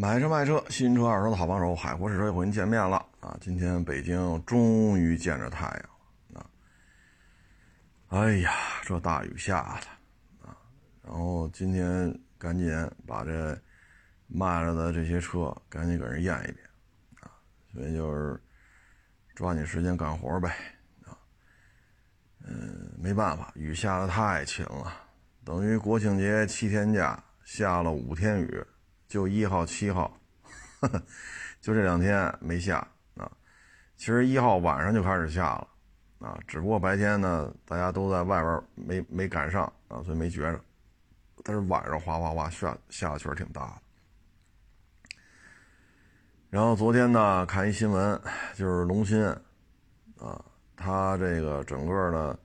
买车卖车，新车二手的好帮手，海阔试车又和您见面了啊！今天北京终于见着太阳了啊！哎呀，这大雨下的啊！然后今天赶紧把这卖了的这些车赶紧给人验一遍啊！所以就是抓紧时间干活呗啊！嗯，没办法，雨下的太勤了，等于国庆节七天假下了五天雨。就一号、七号，就这两天没下啊。其实一号晚上就开始下了啊，只不过白天呢，大家都在外边没没赶上啊，所以没觉着。但是晚上哗哗哗下下的确实挺大的。然后昨天呢，看一新闻，就是龙鑫啊，他这个整个的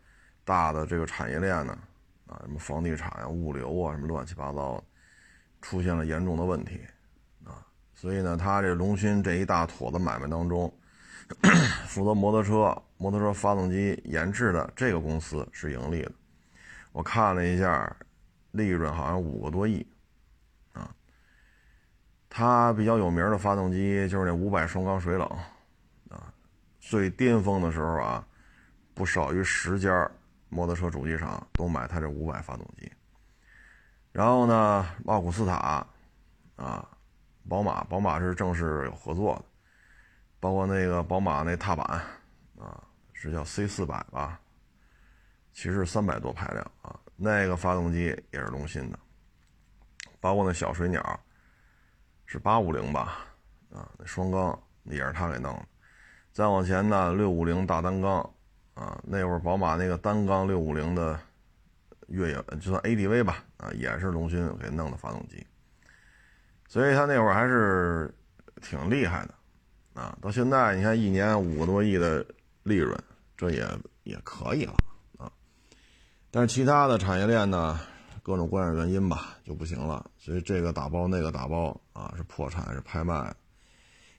大的这个产业链呢，啊，什么房地产啊、物流啊，什么乱七八糟的。出现了严重的问题，啊，所以呢，他这龙芯这一大坨的买卖当中，负责摩托车、摩托车发动机研制的这个公司是盈利的。我看了一下，利润好像五个多亿，啊，它比较有名的发动机就是那五百双缸水冷，啊，最巅峰的时候啊，不少于十家摩托车主机厂都买它这五百发动机。然后呢，奥古斯塔，啊，宝马，宝马是正式有合作的，包括那个宝马那踏板，啊，是叫 C 四百吧，其实三百多排量啊，那个发动机也是龙芯的，包括那小水鸟，是八五零吧，啊，那双缸也是他给弄的，再往前呢，六五零大单缸，啊，那会儿宝马那个单缸六五零的。越野就算 ADV 吧，啊，也是龙芯给弄的发动机，所以他那会儿还是挺厉害的，啊，到现在你看一年五个多亿的利润，这也也可以了啊。但是其他的产业链呢，各种各样原因吧，就不行了，所以这个打包那个打包啊，是破产是拍卖。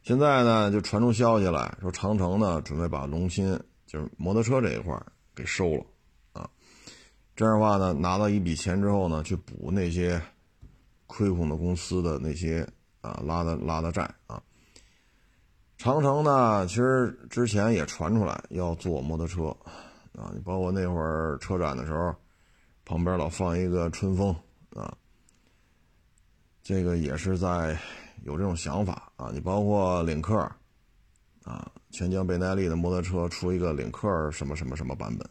现在呢，就传出消息来说，长城呢准备把龙芯就是摩托车这一块给收了。这样的话呢，拿到一笔钱之后呢，去补那些亏空的公司的那些啊拉的拉的债啊。长城呢，其实之前也传出来要做摩托车啊，你包括那会儿车展的时候，旁边老放一个春风啊，这个也是在有这种想法啊。你包括领克啊，全江倍耐力的摩托车出一个领克什么什么什么版本。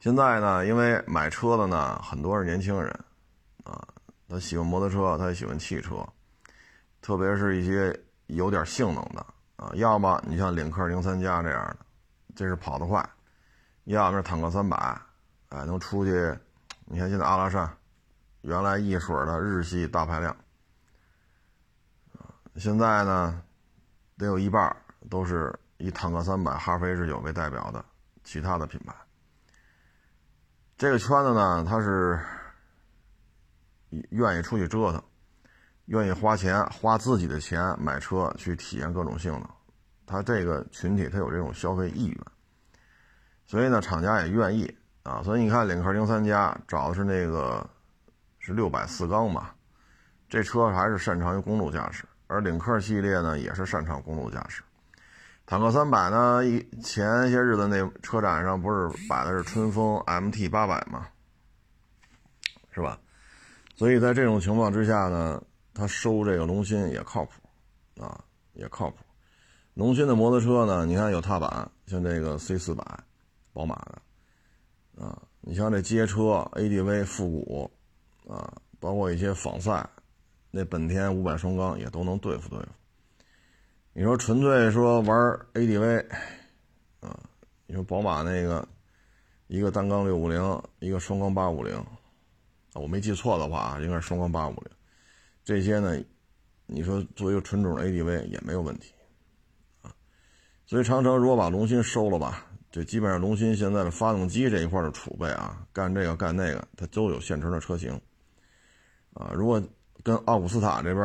现在呢，因为买车的呢很多是年轻人，啊，他喜欢摩托车，他也喜欢汽车，特别是一些有点性能的啊，要么你像领克零三加这样的，这是跑得快；要么是坦克三百，哎，能出去。你看现在阿拉善，原来一水的日系大排量，啊，现在呢，得有一半都是以坦克三百、哈弗 H 九为代表的其他的品牌。这个圈子呢，他是愿意出去折腾，愿意花钱花自己的钱买车去体验各种性能，他这个群体他有这种消费意愿，所以呢，厂家也愿意啊。所以你看，领克零三加找的是那个是六百四缸嘛，这车还是擅长于公路驾驶，而领克系列呢也是擅长公路驾驶。坦克三百呢？一前些日子那车展上不是摆的是春风 MT 八百吗？是吧？所以在这种情况之下呢，他收这个龙芯也靠谱啊，也靠谱。龙芯的摩托车呢，你看有踏板，像这个 C 四百，宝马的啊，你像这街车 ADV 复古啊，包括一些仿赛，那本田五百双缸也都能对付对付。你说纯粹说玩 ADV，啊，你说宝马那个一个单缸六五零，一个双缸八五零，我没记错的话啊应该是双缸八五零，这些呢，你说作为一个纯种 ADV 也没有问题，啊，所以长城如果把龙芯收了吧，这基本上龙芯现在的发动机这一块的储备啊，干这个干那个，它都有现成的车型，啊，如果跟奥古斯塔这边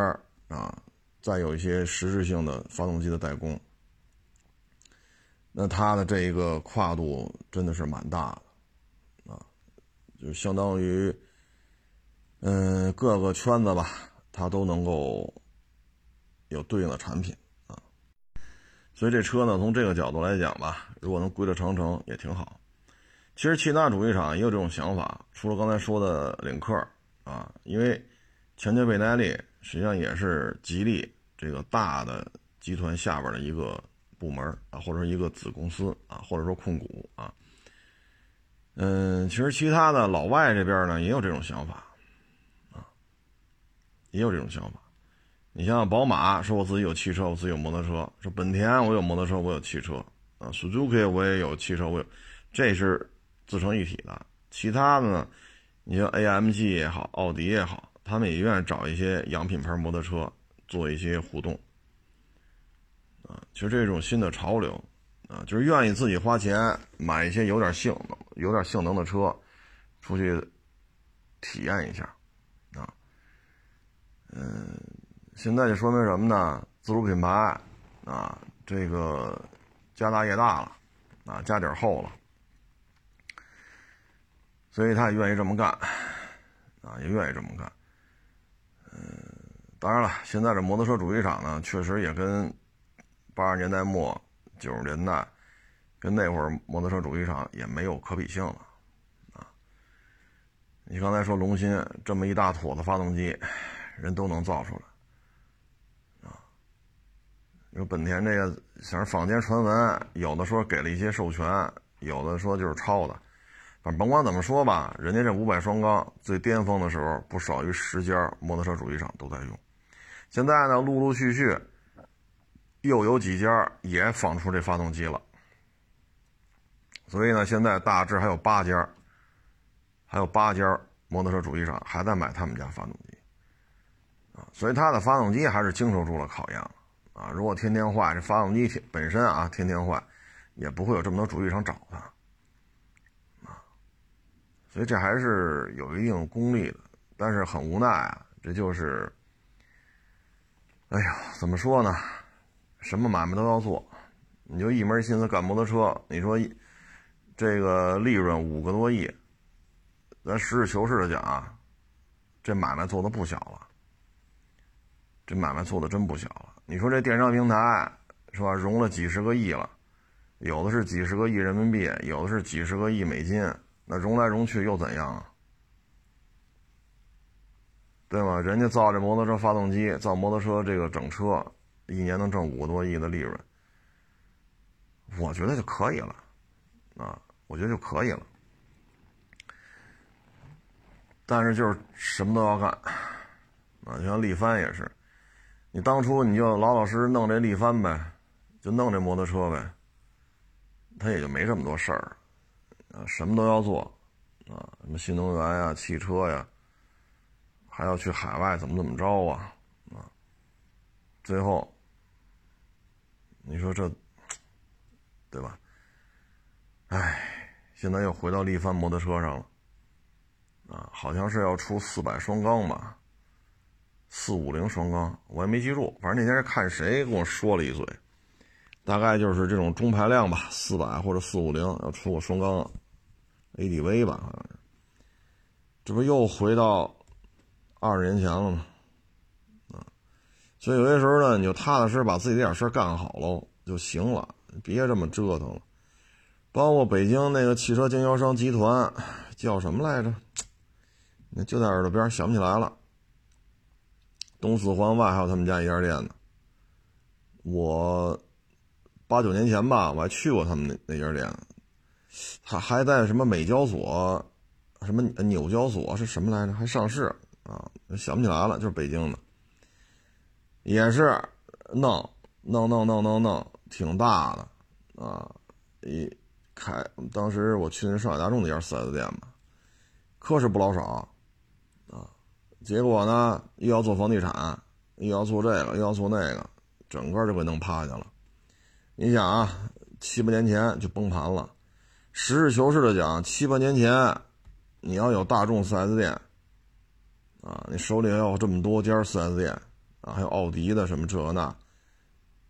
啊。再有一些实质性的发动机的代工，那它的这一个跨度真的是蛮大的，啊，就相当于，嗯，各个圈子吧它都能够有对应的产品啊。所以这车呢，从这个角度来讲吧，如果能归到长城也挺好。其实其他主机厂也有这种想法，除了刚才说的领克啊，因为全捷倍耐力实际上也是吉利这个大的集团下边的一个部门啊，或者说一个子公司啊，或者说控股啊。嗯，其实其他的老外这边呢也有这种想法啊，也有这种想法。你像宝马说我自己有汽车，我自己有摩托车；说本田我有摩托车，我有汽车啊；Suzuki 我也有汽车，我有，这是。自成一体的，其他的呢？你像 AMG 也好，奥迪也好，他们也愿意找一些洋品牌摩托车做一些互动啊。其实这种新的潮流啊，就是愿意自己花钱买一些有点性能、有点性能的车，出去体验一下啊。嗯，现在就说明什么呢？自主品牌啊，这个家大业大了啊，家底厚了。所以他也愿意这么干，啊，也愿意这么干。当然了，现在这摩托车主机厂呢，确实也跟八十年代末、九十年代跟那会儿摩托车主机厂也没有可比性了，啊。你刚才说龙芯这么一大坨子发动机，人都能造出来，啊。你说本田这个，反正坊间传闻，有的说给了一些授权，有的说就是抄的。反正甭管怎么说吧，人家这五百双缸最巅峰的时候，不少于十家摩托车主机厂都在用。现在呢，陆陆续续又有几家也仿出这发动机了。所以呢，现在大致还有八家，还有八家摩托车主机厂还在买他们家发动机啊。所以它的发动机还是经受住了考验啊。如果天天坏，这发动机本身啊天天坏，也不会有这么多主机厂找它啊。所以这还是有一定功力的，但是很无奈啊，这就是，哎呀，怎么说呢？什么买卖都要做，你就一门心思干摩托车，你说这个利润五个多亿，咱实事求是的讲啊，这买卖做的不小了，这买卖做的真不小了。你说这电商平台是吧，融了几十个亿了，有的是几十个亿人民币，有的是几十个亿美金。那融来融去又怎样啊？对吗？人家造这摩托车发动机，造摩托车这个整车，一年能挣五个多亿的利润，我觉得就可以了，啊，我觉得就可以了。但是就是什么都要干，啊，就像力帆也是，你当初你就老老实实弄这力帆呗，就弄这摩托车呗，他也就没这么多事儿。啊，什么都要做，啊，什么新能源呀、汽车呀，还要去海外怎么怎么着啊，啊，最后，你说这，对吧？哎，现在又回到力帆摩托车上了，啊，好像是要出四百双缸吧，四五零双缸，我也没记住，反正那天是看谁跟我说了一嘴，大概就是这种中排量吧，四百或者四五零要出个双缸。ADV 吧，好像是，这不又回到二十年前了嘛？啊，所以有些时候呢，你就踏踏实实把自己这点事干好喽就行了，别这么折腾了。包括北京那个汽车经销商集团叫什么来着？那就在耳朵边，想不起来了。东四环外还有他们家一家店呢。我八九年前吧，我还去过他们那那家店。还还在什么美交所，什么纽交所是什么来着？还上市啊？想不起来了，就是北京的，也是弄弄弄弄弄弄，挺大的啊！一开，当时我去那上海大众那家四 S 店嘛，可是不老少啊。结果呢，又要做房地产，又要做这个，又要做那个，整个就给弄趴下了。你想啊，七八年前就崩盘了。实事求是的讲，七八年前，你要有大众 4S 店，啊，你手里要有这么多家 4S 店，啊，还有奥迪的什么这那，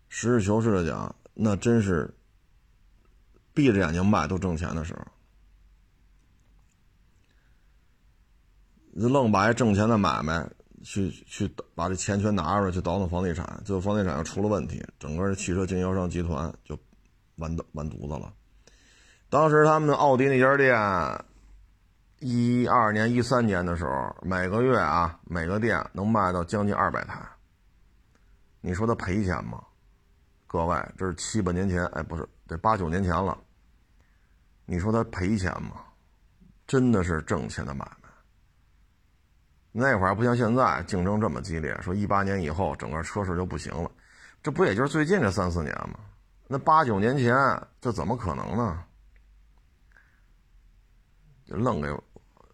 实事求是的讲，那真是闭着眼睛卖都挣钱的时候，你愣把挣钱的买卖去去把这钱全拿出来去倒腾房地产，最后房地产又出了问题，整个汽车经销商集团就完完犊子了。当时他们奥迪那家店，一二年、一三年的时候，每个月啊，每个店能卖到将近二百台。你说他赔钱吗？各位，这是七八年前，哎，不是，得八九年前了。你说他赔钱吗？真的是挣钱的买卖。那会儿不像现在竞争这么激烈，说一八年以后整个车市就不行了，这不也就是最近这三四年吗？那八九年前这怎么可能呢？就愣给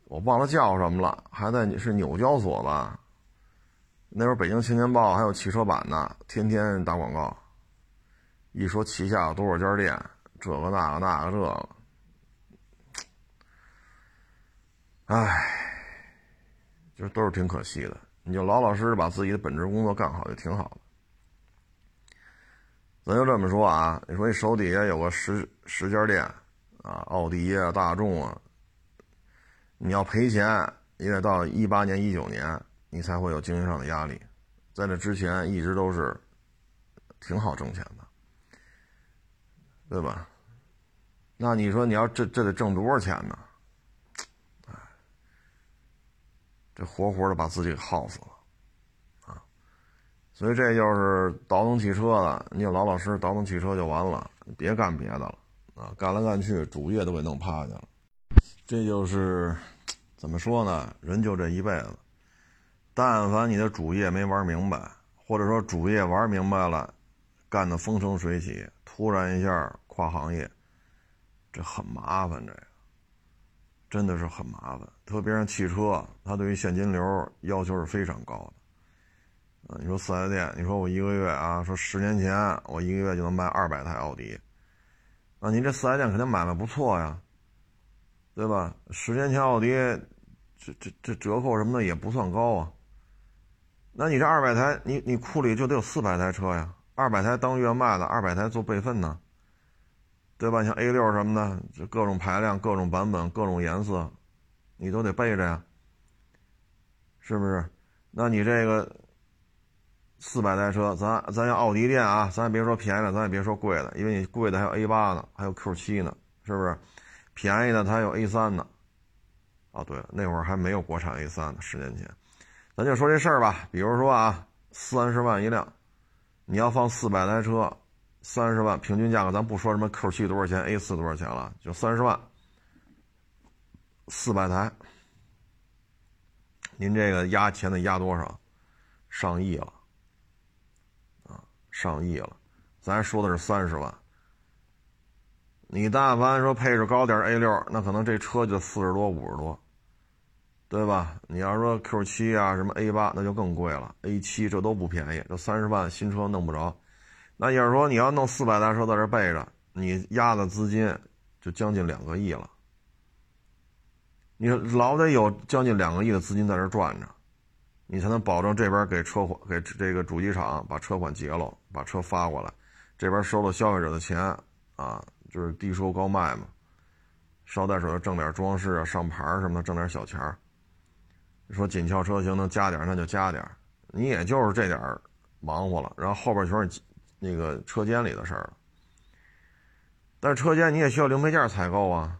我忘了叫什么了，还在是纽交所吧？那会儿北京青年报还有汽车版呢，天天打广告，一说旗下有多少家店，这个那个那个这个，唉，就都是挺可惜的。你就老老实实把自己的本职工作干好就挺好的。咱就这么说啊，你说你手底下有个十十家店啊，奥迪啊、大众啊。你要赔钱，也得到一八年、一九年，你才会有经营上的压力。在这之前，一直都是挺好挣钱的，对吧？那你说，你要这这得挣多少钱呢？哎，这活活的把自己给耗死了啊！所以这就是倒腾汽车的，你就老老实实倒腾汽车就完了，别干别的了啊！干来干去，主业都给弄趴下了。这就是怎么说呢？人就这一辈子，但凡你的主业没玩明白，或者说主业玩明白了，干得风生水起，突然一下跨行业，这很麻烦。这个真的是很麻烦。特别是汽车，它对于现金流要求是非常高的。啊，你说四 S 店，你说我一个月啊，说十年前我一个月就能卖二百台奥迪，那您这四 S 店肯定买卖不错呀。对吧？十年前奥迪，这这这折扣什么的也不算高啊。那你这二百台，你你库里就得有四百台车呀，二百台当月卖的，二百台做备份呢，对吧？像 A 六什么的，这各种排量、各种版本、各种颜色，你都得备着呀，是不是？那你这个四百台车，咱咱要奥迪店啊，咱也别说便宜的，咱也别说贵的，因为你贵的还有 A 八呢，还有 Q 七呢，是不是？便宜的它有 A 三呢，啊，对了，那会儿还没有国产 A 三呢。十年前，咱就说这事儿吧。比如说啊，三十万一辆，你要放四百台车，三十万平均价格，咱不说什么 Q 七多少钱，A 四多少钱了，就三十万，四百台，您这个压钱得压多少？上亿了，啊，上亿了。咱说的是三十万。你但凡说配置高点 A 六，那可能这车就四十多、五十多，对吧？你要说 Q 七啊，什么 A 八，那就更贵了。A 七这都不便宜，这三十万新车弄不着。那要是说，你要弄四百台车在这备着，你压的资金就将近两个亿了。你老得有将近两个亿的资金在这转着，你才能保证这边给车款给这个主机厂把车款结了，把车发过来，这边收了消费者的钱啊。就是低收高卖嘛，捎带手挣点装饰啊、上牌什么的，挣点小钱儿。你说紧俏车型能加点那就加点你也就是这点忙活了，然后后边全是那个车间里的事儿了。但是车间你也需要零配件采购啊，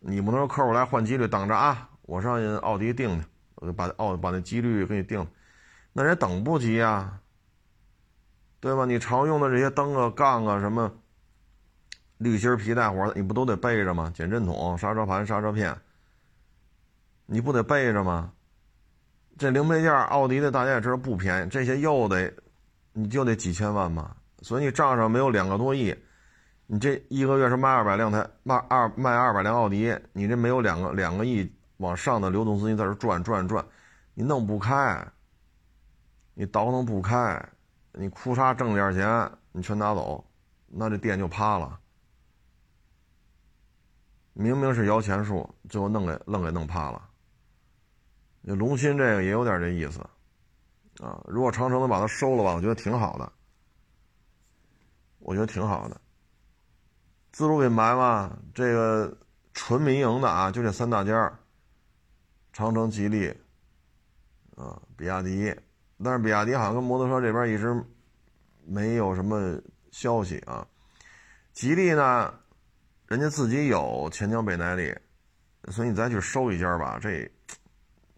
你不能说客户来换机滤，等着啊，我上奥迪订去，我就把奥把那机滤给你订，那人等不及啊，对吧？你常用的这些灯啊、杠啊什么。滤芯皮带活，你不都得备着吗？减震筒、刹车盘、刹车片，你不得备着吗？这零配件，奥迪的大家也知道不便宜，这些又得，你就得几千万吧。所以你账上没有两个多亿，你这一个月是卖二百辆台，卖二卖二百辆奥迪，你这没有两个两个亿往上的流动资金在这转转转，你弄不开，你倒腾不开，你哭嚓挣点钱，你全拿走，那这店就趴了。明明是摇钱树，最后弄给愣给弄趴了。那龙鑫这个也有点这意思，啊，如果长城能把它收了吧，我觉得挺好的。我觉得挺好的。自主品牌嘛，这个纯民营的啊，就这三大家长城、吉利，啊，比亚迪，但是比亚迪好像跟摩托车这边一直没有什么消息啊。吉利呢，人家自己有钱江、北耐力，所以你再去收一家吧，这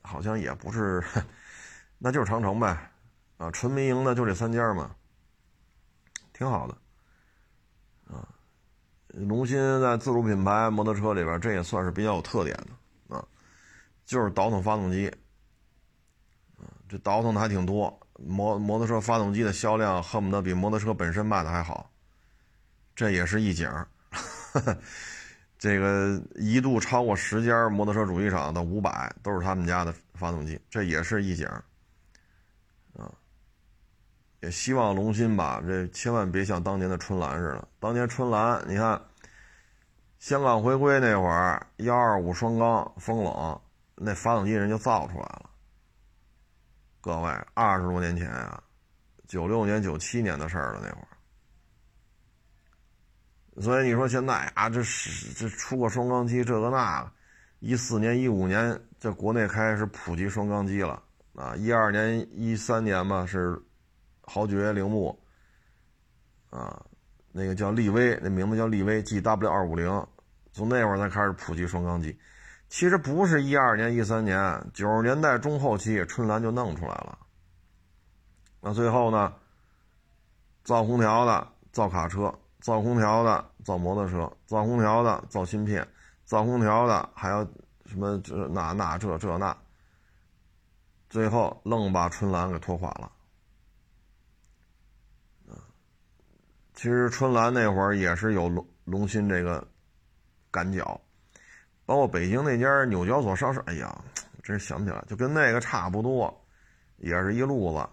好像也不是，那就是长城呗，啊，纯民营的就这三家嘛，挺好的，啊，龙鑫在自主品牌摩托车里边，这也算是比较有特点的啊，就是倒腾发动机，啊，这倒腾的还挺多，摩摩托车发动机的销量恨不得比摩托车本身卖的还好。这也是一景 这个一度超过十家摩托车主机厂的五百都是他们家的发动机，这也是一景啊。也希望龙鑫吧，这千万别像当年的春兰似的。当年春兰，你看香港回归那会儿，幺二五双缸风冷，那发动机人就造出来了。各位，二十多年前啊，九六年、九七年的事儿了，那会儿。所以你说现在啊，这是这出个双缸机，这个那个，一四年、一五年这国内开始普及双缸机了啊，一二年、一三年嘛是豪爵、铃木啊，那个叫力威，那名字叫力威 G W 二五零，从那会儿才开始普及双缸机。其实不是一二年、一三年，九十年代中后期春兰就弄出来了。那最后呢，造空调的，造卡车。造空调的造摩托车，造空调的造芯片，造空调的还要什么这那那这这那，最后愣把春兰给拖垮了。其实春兰那会儿也是有龙龙芯这个赶脚，包括北京那家纽交所上市，哎呀，真是想不起来，就跟那个差不多，也是一路子。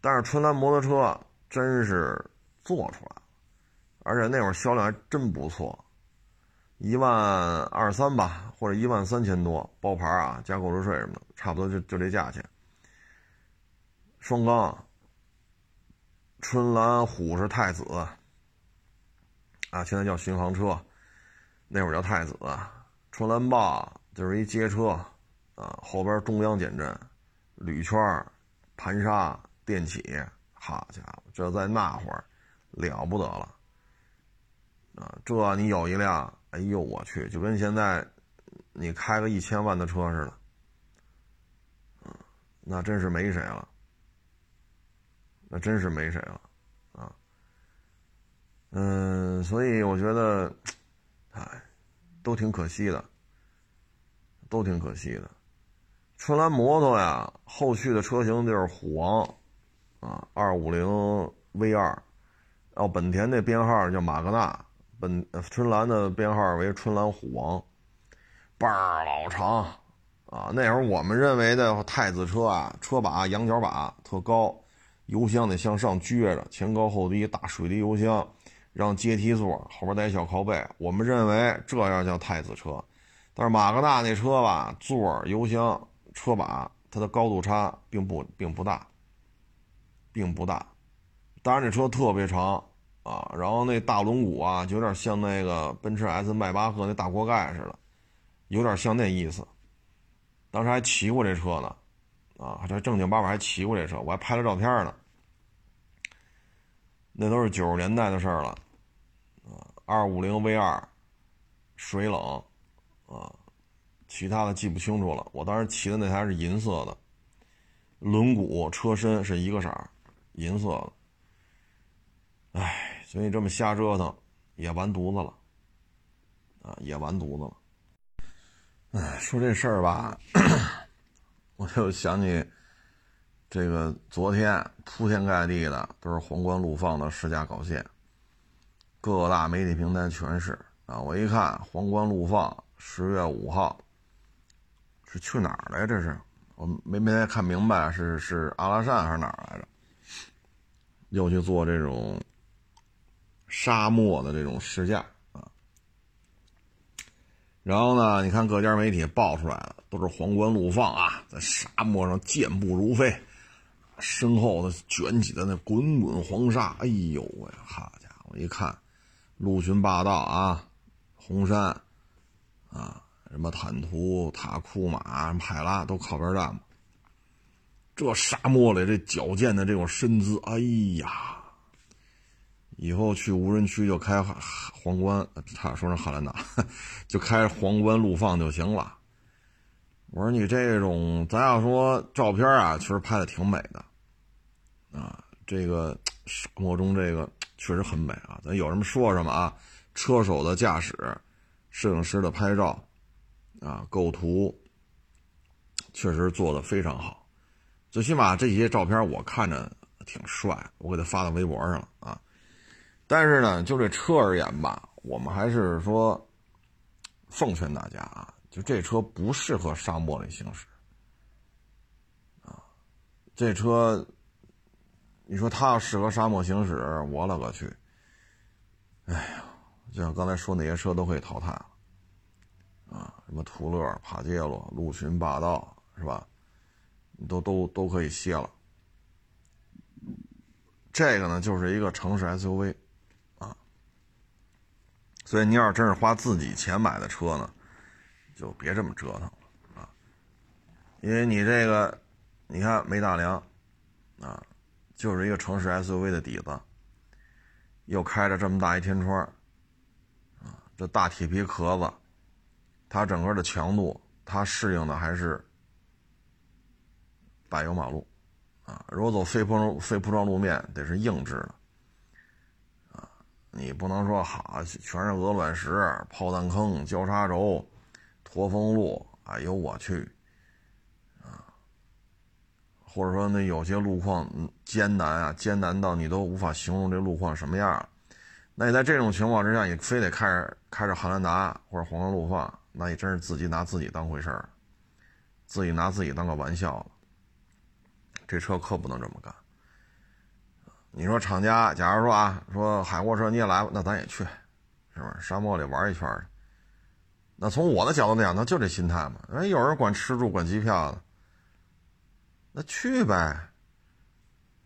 但是春兰摩托车真是做出来了。而且那会儿销量还真不错，一万二三吧，或者一万三千多包牌啊，加购置税什么的，差不多就就这价钱。双缸，春兰虎是太子，啊，现在叫巡航车，那会儿叫太子。春兰霸就是一街车，啊，后边中央减震，铝圈，盘刹，电起，好家伙，这在那会儿了不得了。啊，这你有一辆，哎呦我去，就跟现在你开个一千万的车似的，那真是没谁了，那真是没谁了，啊，嗯，所以我觉得，哎，都挺可惜的，都挺可惜的。春兰摩托呀，后续的车型就是虎王，啊，二五零 V 二，哦，本田那编号叫马格纳。本春兰的编号为春兰虎王，倍儿老长啊！那会儿我们认为的太子车啊，车把羊角把特高，油箱得向上撅着，前高后低，大水滴油箱，让阶梯座，后边带小靠背。我们认为这样叫太子车，但是马格纳那车吧，座、油箱、车把，它的高度差并不并不大，并不大。当然，这车特别长。啊，然后那大轮毂啊，就有点像那个奔驰 S 迈巴赫那大锅盖似的，有点像那意思。当时还骑过这车呢，啊，这正经八百还骑过这车，我还拍了照片呢。那都是九十年代的事儿了，啊，二五零 V 二，水冷，啊，其他的记不清楚了。我当时骑的那台是银色的，轮毂车身是一个色儿，银色的。唉。所以这么瞎折腾，也完犊子了，啊，也完犊子了。哎，说这事儿吧，我就想起这个昨天铺天盖地的都是皇冠陆放的试驾稿件，各大媒体平台全是啊。我一看皇冠陆放十月五号是去哪儿来？这是我没没太看明白，是是阿拉善还是哪儿来着？又去做这种。沙漠的这种试驾啊，然后呢，你看各家媒体报出来了，都是皇冠陆放啊，在沙漠上健步如飞，身后的卷起的那滚滚黄沙，哎呦喂，好家伙，一看，陆巡霸道啊，红山啊，什么坦途、塔库马、海拉都靠边站嘛，这沙漠里这矫健的这种身姿，哎呀！以后去无人区就开皇冠，差点说成汉兰达，就开皇冠陆放就行了。我说你这种，咱要说照片啊，确实拍的挺美的，啊，这个生活中这个确实很美啊。咱有什么说什么啊，车手的驾驶，摄影师的拍照，啊，构图，确实做的非常好。最起码这些照片我看着挺帅，我给他发到微博上了啊。但是呢，就这车而言吧，我们还是说奉劝大家啊。就这车不适合沙漠里行驶，啊，这车，你说它要适合沙漠行驶，我勒个去！哎呀，就像刚才说那些车都可以淘汰了，啊，什么途乐、帕杰罗、陆巡、霸道，是吧？都都都可以歇了。这个呢，就是一个城市 SUV，所以你要是真是花自己钱买的车呢。就别这么折腾了啊！因为你这个，你看没大梁啊，就是一个城市 SUV 的底子，又开着这么大一天窗啊，这大铁皮壳子，它整个的强度，它适应的还是柏油马路啊。如果走非铺非铺装路面，得是硬质的，你不能说好全是鹅卵石、炮弹坑、交叉轴。驼峰路，哎呦我去，啊，或者说那有些路况艰难啊，艰难到你都无法形容这路况什么样。那你在这种情况之下，你非得开着开着汉兰达或者皇冠陆放，那你真是自己拿自己当回事儿，自己拿自己当个玩笑了。这车可不能这么干。你说厂家，假如说啊，说海货车你也来吧，那咱也去，是不是？沙漠里玩一圈那从我的角度讲，那就这心态嘛。人有人管吃住、管机票的，那去呗，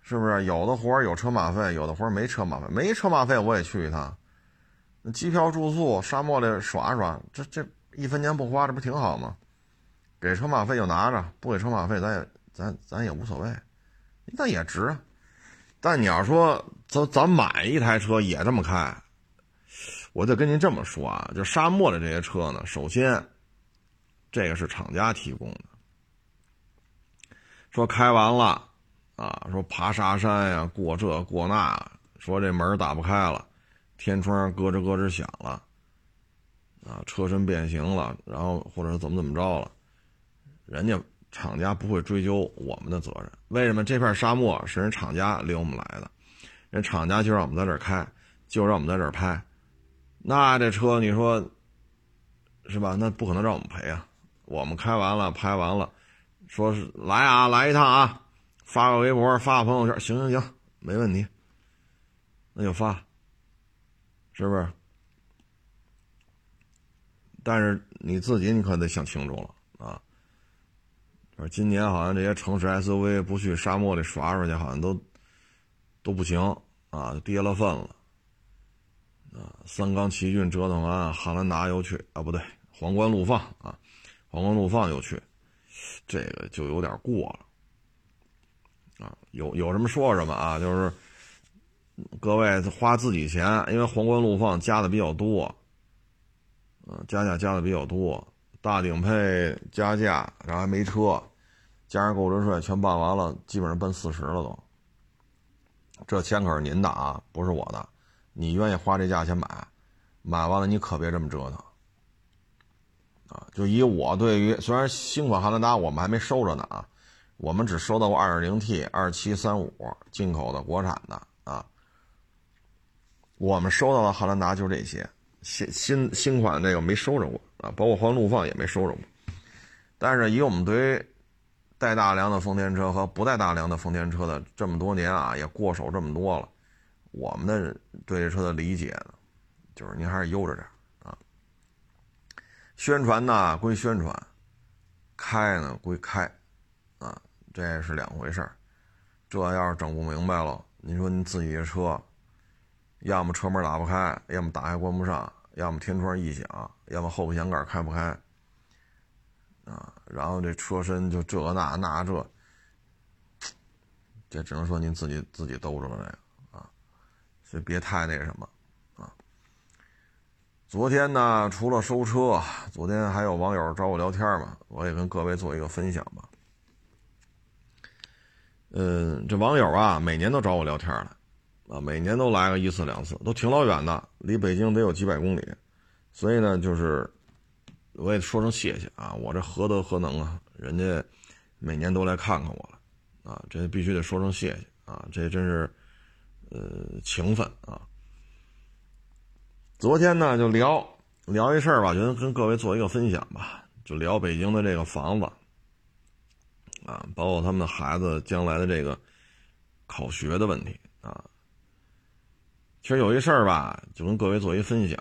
是不是？有的活有车马费，有的活没车马费，没车马费我也去一趟。那机票、住宿，沙漠里耍耍，这这一分钱不花，这不挺好吗？给车马费就拿着，不给车马费咱也咱咱也无所谓，那也值啊。但你要说咱咱买一台车也这么开。我得跟您这么说啊，就沙漠的这些车呢，首先，这个是厂家提供的。说开完了，啊，说爬沙山呀，过这过那，说这门打不开了，天窗咯吱咯吱响了，啊，车身变形了，然后或者怎么怎么着了，人家厂家不会追究我们的责任。为什么这片沙漠是人厂家领我们来的？人厂家就让我们在这儿开，就让我们在这儿拍。那这车你说，是吧？那不可能让我们赔啊！我们开完了，拍完了，说是来啊，来一趟啊，发个微博，发个朋友圈，行行行，没问题，那就发，是不是？但是你自己你可得想清楚了今年好像这些城市 SUV 不去沙漠里耍耍去，好像都都不行啊，跌了份了。啊，三缸奇骏折腾完，汉兰达又去啊，不对，皇冠陆放啊，皇冠陆放又去，这个就有点过了啊。有有什么说什么啊，就是各位花自己钱，因为皇冠陆放加的比较多，嗯，加价加的比较多，大顶配加价，然后还没车，加上购置税全办完了，基本上奔四十了都。这钱可是您的啊，不是我的。你愿意花这价钱买，买完了你可别这么折腾，啊！就以我对于虽然新款汉兰达我们还没收着呢啊，我们只收到过 2.0T、2735进口的国产的啊，我们收到的汉兰达就这些，新新新款这个没收着过啊，包括换陆放也没收着过，但是以我们对于带大梁的丰田车和不带大梁的丰田车的这么多年啊，也过手这么多了。我们的对这车的理解呢，就是您还是悠着点啊。宣传呢归宣传，开呢归开，啊，这是两回事儿。这要是整不明白了，您说您自己的车，要么车门打不开，要么打开关不上，要么天窗异响，要么后备箱盖开不开，啊，然后这车身就这那那这，这只能说您自己自己兜着了这个啊，所以别太那什么啊。昨天呢，除了收车，昨天还有网友找我聊天嘛，我也跟各位做一个分享吧。嗯，这网友啊，每年都找我聊天了，啊，每年都来个一次两次，都挺老远的，离北京得有几百公里，所以呢，就是我也说声谢谢啊，我这何德何能啊，人家每年都来看看我了，啊，这必须得说声谢谢啊，这真是呃情分啊。昨天呢，就聊聊一事儿吧，就跟各位做一个分享吧，就聊北京的这个房子。啊，包括他们的孩子将来的这个考学的问题啊，其实有一事儿吧，就跟各位做一分享。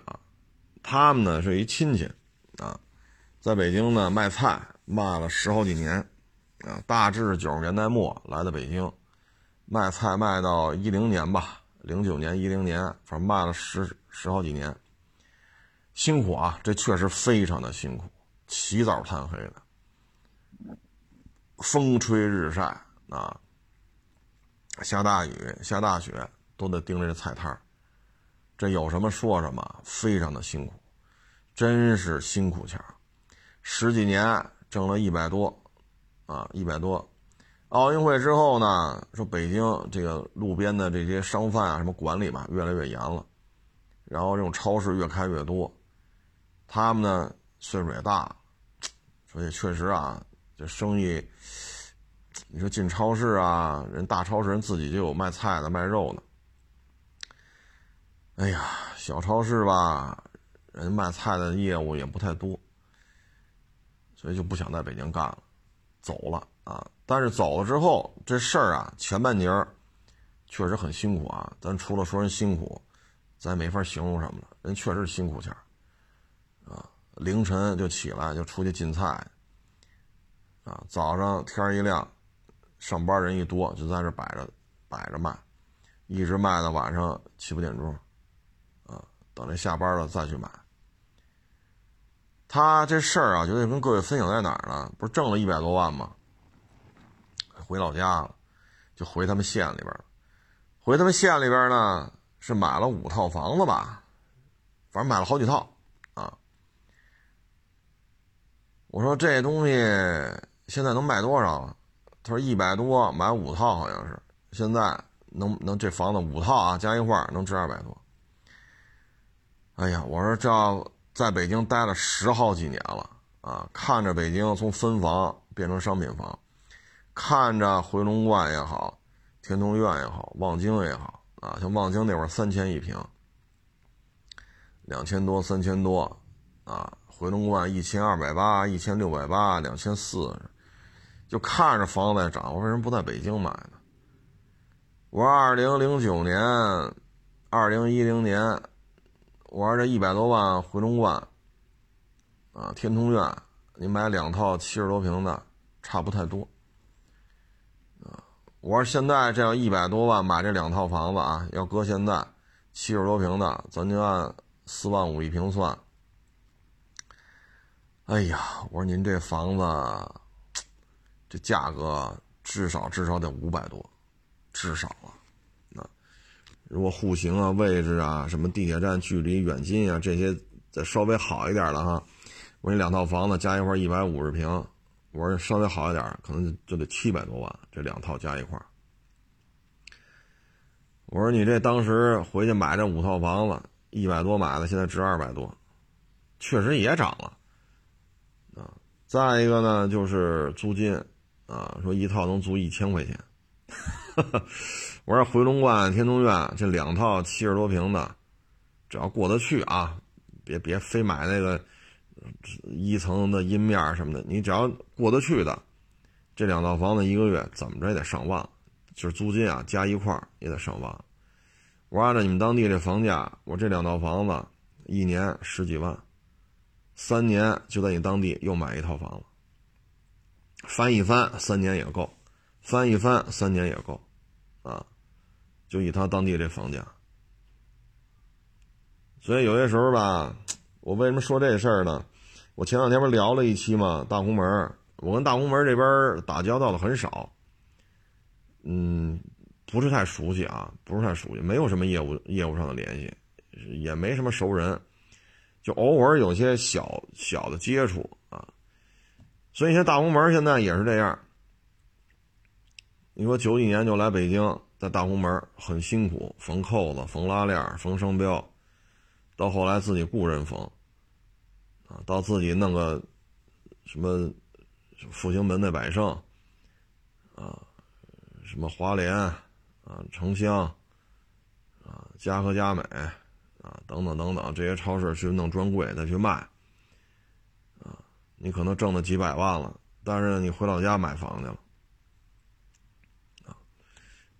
他们呢是一亲戚啊，在北京呢卖菜卖了十好几年啊，大致九十年代末来的北京，卖菜卖到一零年吧，零九年一零年，反正卖了十十好几年，辛苦啊，这确实非常的辛苦，起早贪黑的。风吹日晒啊，下大雨下大雪都得盯着这菜摊，这有什么说什么，非常的辛苦，真是辛苦钱十几年挣了一百多，啊一百多。奥运会之后呢，说北京这个路边的这些商贩啊，什么管理吧越来越严了，然后这种超市越开越多，他们呢岁数也大，所以确实啊。这生意，你说进超市啊，人大超市人自己就有卖菜的、卖肉的。哎呀，小超市吧，人卖菜的业务也不太多，所以就不想在北京干了，走了啊。但是走了之后，这事儿啊，前半截儿确实很辛苦啊。咱除了说人辛苦，咱也没法形容什么了。人确实辛苦钱儿啊，凌晨就起来就出去进菜。啊，早上天一亮，上班人一多，就在这摆着，摆着卖，一直卖到晚上七八点钟，啊，等这下班了再去买。他这事儿啊，就得跟各位分享在哪儿呢？不是挣了一百多万吗？回老家了，就回他们县里边。回他们县里边呢，是买了五套房子吧，反正买了好几套啊。我说这东西。现在能卖多少？他说一百多买五套，好像是。现在能能这房子五套啊，加一块能值二百多。哎呀，我说这要在北京待了十好几年了啊，看着北京从分房变成商品房，看着回龙观也好，天通苑也好，望京也好啊，像望京那会儿三千一平，两千多、三千多啊，回龙观一千二百八、一千六百八、两千四。就看着房子在涨，我为什么不在北京买呢？我二零零九年、二零一零年，我说这一百多万回龙观，啊，天通苑，你买两套七十多平的，差不太多。啊，我说现在这要一百多万买这两套房子啊，要搁现在七十多平的，咱就按四万五一平算。哎呀，我说您这房子。这价格至少至少得五百多，至少啊，如果户型啊、位置啊、什么地铁站距离远近啊这些再稍微好一点的哈，我这两套房子加一块一百五十平，我说稍微好一点可能就得七百多万，这两套加一块我说你这当时回去买这五套房子一百多买的，现在值二百多，确实也涨了啊。再一个呢，就是租金。啊，说一套能租一千块钱，我说回龙观、天通苑这两套七十多平的，只要过得去啊，别别非买那个一层的阴面什么的，你只要过得去的，这两套房子一个月怎么着也得上万，就是租金啊加一块也得上万。我按照你们当地这房价，我这两套房子一年十几万，三年就在你当地又买一套房子。翻一翻，三年也够；翻一翻，三年也够，啊，就以他当地这房价。所以有些时候吧，我为什么说这事儿呢？我前两天不是聊了一期吗？大红门，我跟大红门这边打交道的很少。嗯，不是太熟悉啊，不是太熟悉，没有什么业务业务上的联系，也没什么熟人，就偶尔有些小小的接触啊。所以现在大红门现在也是这样。你说九几年就来北京，在大红门很辛苦，缝扣子、缝拉链、缝商标，到后来自己雇人缝，啊，到自己弄个什么复兴门的百盛，啊，什么华联，啊，城乡，啊，家和家美，啊，等等等等，这些超市去弄专柜再去卖，啊，你可能挣了几百万了，但是你回老家买房去了。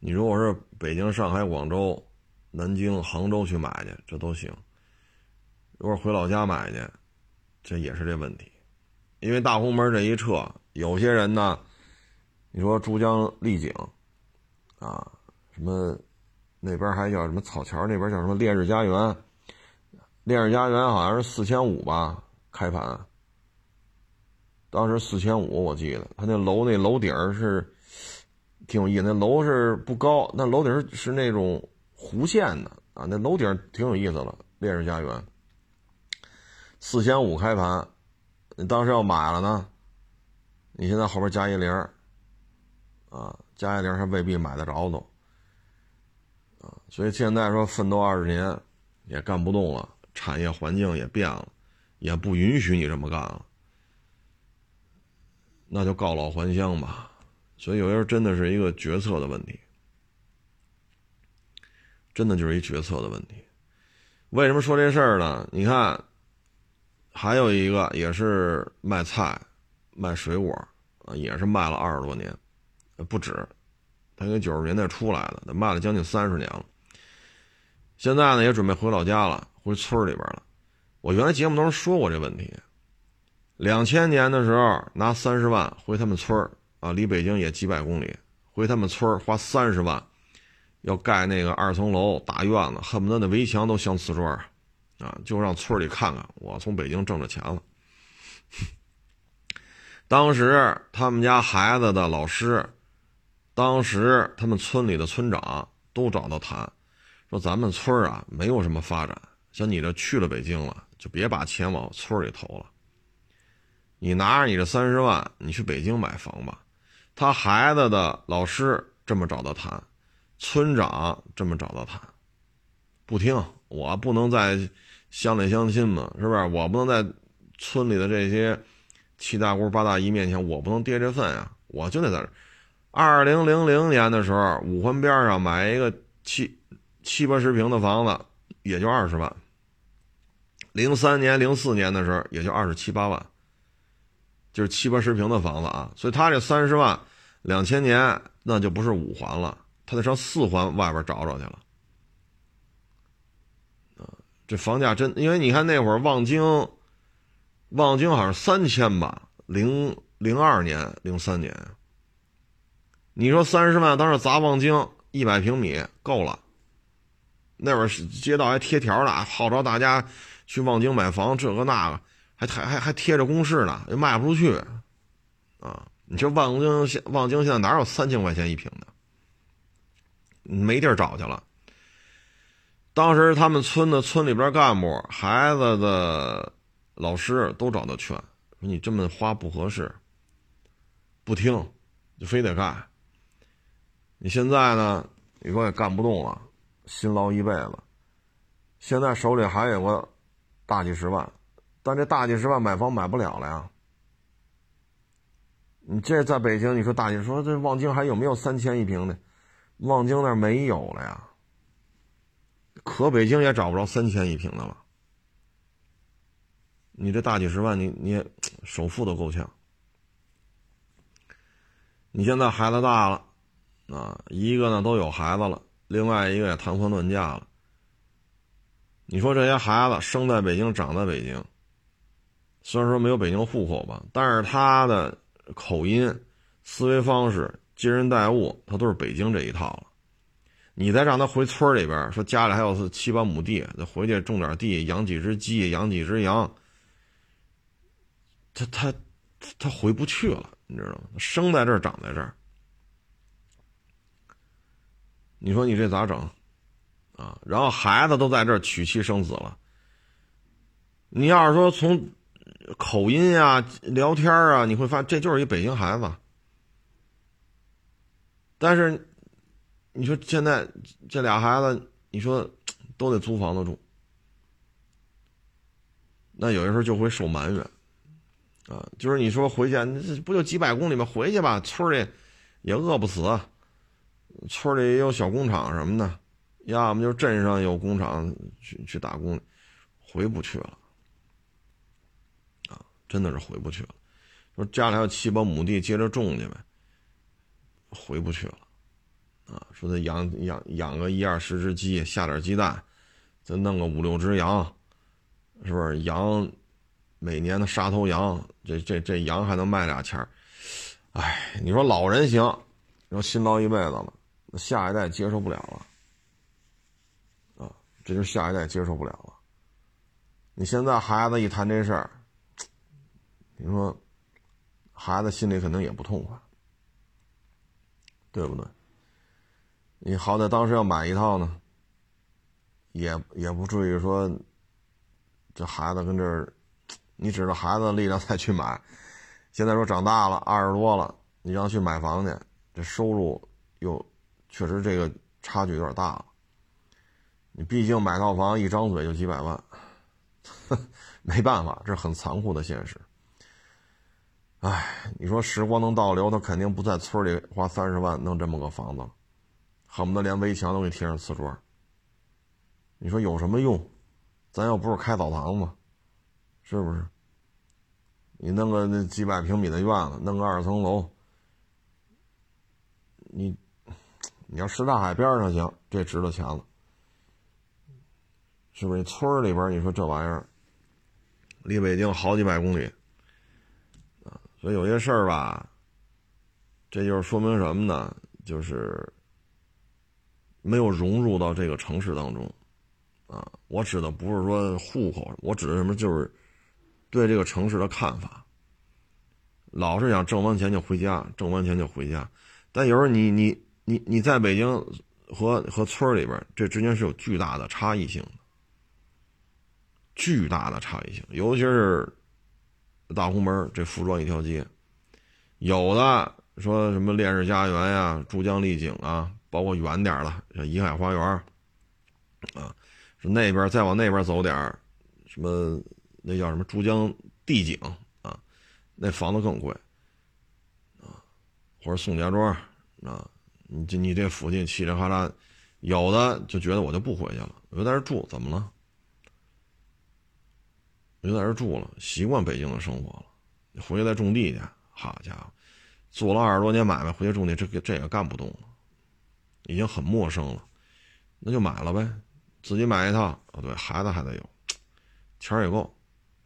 你如果是北京、上海、广州、南京、杭州去买去，这都行。如果回老家买去，这也是这问题。因为大红门这一撤，有些人呢，你说珠江丽景，啊，什么那边还叫什么草桥那边叫什么烈日家园，烈日家园好像是四千五吧开盘，当时四千五我记得，他那楼那楼顶是。挺有意思，那楼是不高，那楼顶是那种弧线的啊，那楼顶挺有意思了。烈士家园，四千五开盘，你当时要买了呢，你现在后边加一零，啊，加一零还未必买得着都，啊，所以现在说奋斗二十年也干不动了，产业环境也变了，也不允许你这么干了，那就告老还乡吧。所以有时候真的是一个决策的问题，真的就是一决策的问题。为什么说这事儿呢？你看，还有一个也是卖菜、卖水果啊，也是卖了二十多年，不止。他因为九十年代出来的，他卖了将近三十年了。现在呢，也准备回老家了，回村里边了。我原来节目当中说过这问题。两千年的时候，拿三十万回他们村。啊，离北京也几百公里，回他们村花三十万，要盖那个二层楼大院子，恨不得那围墙都镶瓷砖啊，就让村里看看我从北京挣着钱了。当时他们家孩子的老师，当时他们村里的村长都找到谈，说咱们村啊没有什么发展，像你这去了北京了，就别把钱往村里投了，你拿着你这三十万，你去北京买房吧。他孩子的老师这么找他谈，村长这么找他谈，不听，我不能在乡里乡亲嘛，是不是？我不能在村里的这些七大姑八大姨面前，我不能跌这份啊！我就得在这。二零零零年的时候，五环边上买一个七七八十平的房子，也就二十万。零三年、零四年的时候，也就二十七八万，就是七八十平的房子啊。所以他这三十万。两千年那就不是五环了，他得上四环外边找找去了。啊这房价真，因为你看那会儿望京，望京好像三千吧，零零二年、零三年。你说三十万当时砸望京一百平米够了，那会儿街道还贴条呢，号召大家去望京买房，这个那个，还还还还贴着公示呢，又卖不出去，啊。你说望京现望京现在哪有三千块钱一平的？没地儿找去了。当时他们村的村里边干部、孩子的老师都找他劝，说你这么花不合适，不听，就非得干。你现在呢，你说也干不动了，辛劳一辈子，现在手里还有个大几十万，但这大几十万买房买不了了呀。你这在北京，你说大姐说这望京还有没有三千一平的？望京那没有了呀。可北京也找不着三千一平的了。你这大几十万，你你首付都够呛。你现在孩子大了，啊，一个呢都有孩子了，另外一个也谈婚论嫁了。你说这些孩子生在北京，长在北京，虽然说没有北京户口吧，但是他的。口音、思维方式、接人待物，他都是北京这一套了。你再让他回村里边，说家里还有七八亩地，再回去种点地，养几只鸡，养几只羊，他他他回不去了，你知道吗？生在这儿，长在这儿，你说你这咋整？啊，然后孩子都在这儿娶妻生子了。你要是说从口音啊、聊天啊，你会发现这就是一北京孩子。但是你说现在这俩孩子，你说都得租房子住，那有的时候就会受埋怨。啊，就是你说回去，不就几百公里吗？回去吧，村里也饿不死，村里也有小工厂什么的，要么就镇上有工厂去去打工，回不去了。真的是回不去了。说家里还有七八亩地，接着种去呗，回不去了。啊，说再养养养个一二十只鸡，下点鸡蛋，再弄个五六只羊，是不是羊？每年的杀头羊，这这这羊还能卖俩钱儿，哎，你说老人行，你说辛劳一辈子了，那下一代接受不了了，啊，这就下一代接受不了了。你现在孩子一谈这事儿，你说孩子心里肯定也不痛快，对不对？你好歹当时要买一套呢，也也不至于说这孩子跟这儿。你指着孩子的力量再去买，现在说长大了二十多了，你让去买房去，这收入又确实这个差距有点大了。你毕竟买套房一张嘴就几百万，没办法，这是很残酷的现实。哎，你说时光能倒流，他肯定不在村里花三十万弄这么个房子，恨不得连围墙都给贴上瓷砖。你说有什么用？咱又不是开澡堂子。是不是？你弄个那几百平米的院子，弄个二层楼，你你要什刹海边上行，这值了钱了，是不是？村里边，你说这玩意儿离北京好几百公里，有些事儿吧，这就是说明什么呢？就是没有融入到这个城市当中啊。我指的不是说户口，我指的什么就是。对这个城市的看法，老是想挣完钱就回家，挣完钱就回家。但有时候你你你你在北京和和村里边，这之间是有巨大的差异性的，巨大的差异性。尤其是大红门这服装一条街，有的说什么烈士家园呀、珠江丽景啊，包括远点的像怡海花园啊，说那边再往那边走点什么。那叫什么珠江帝景啊？那房子更贵啊，或者宋家庄啊？你这你这附近嘁哩喀喳，有的就觉得我就不回去了，我就在这住，怎么了？我就在这住了，习惯北京的生活了。回去再种地去，好家伙，做了二十多年买卖，回去种地这个这也干不动了，已经很陌生了。那就买了呗，自己买一套啊，对孩子还得有，钱也够。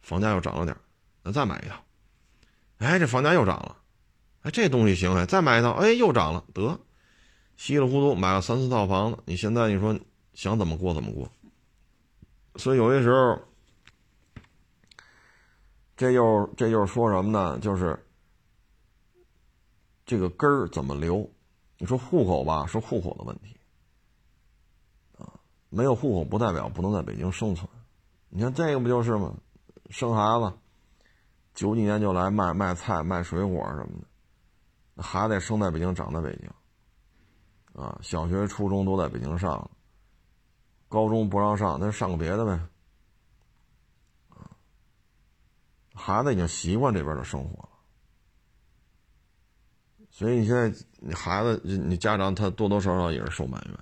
房价又涨了点那再买一套。哎，这房价又涨了，哎，这东西行哎，再买一套，哎，又涨了，得，稀里糊涂买了三四套房子。你现在你说想怎么过怎么过？所以有些时候，这又这又是说什么呢？就是这个根儿怎么留？你说户口吧，是户口的问题啊，没有户口不代表不能在北京生存。你看这个不就是吗？生孩子，九几年就来卖卖菜、卖水果什么的，那孩子也生在北京，长在北京，啊，小学、初中都在北京上，高中不让上，那就上个别的呗，啊，孩子已经习惯这边的生活了，所以你现在你孩子你家长他多多少少也是受埋怨，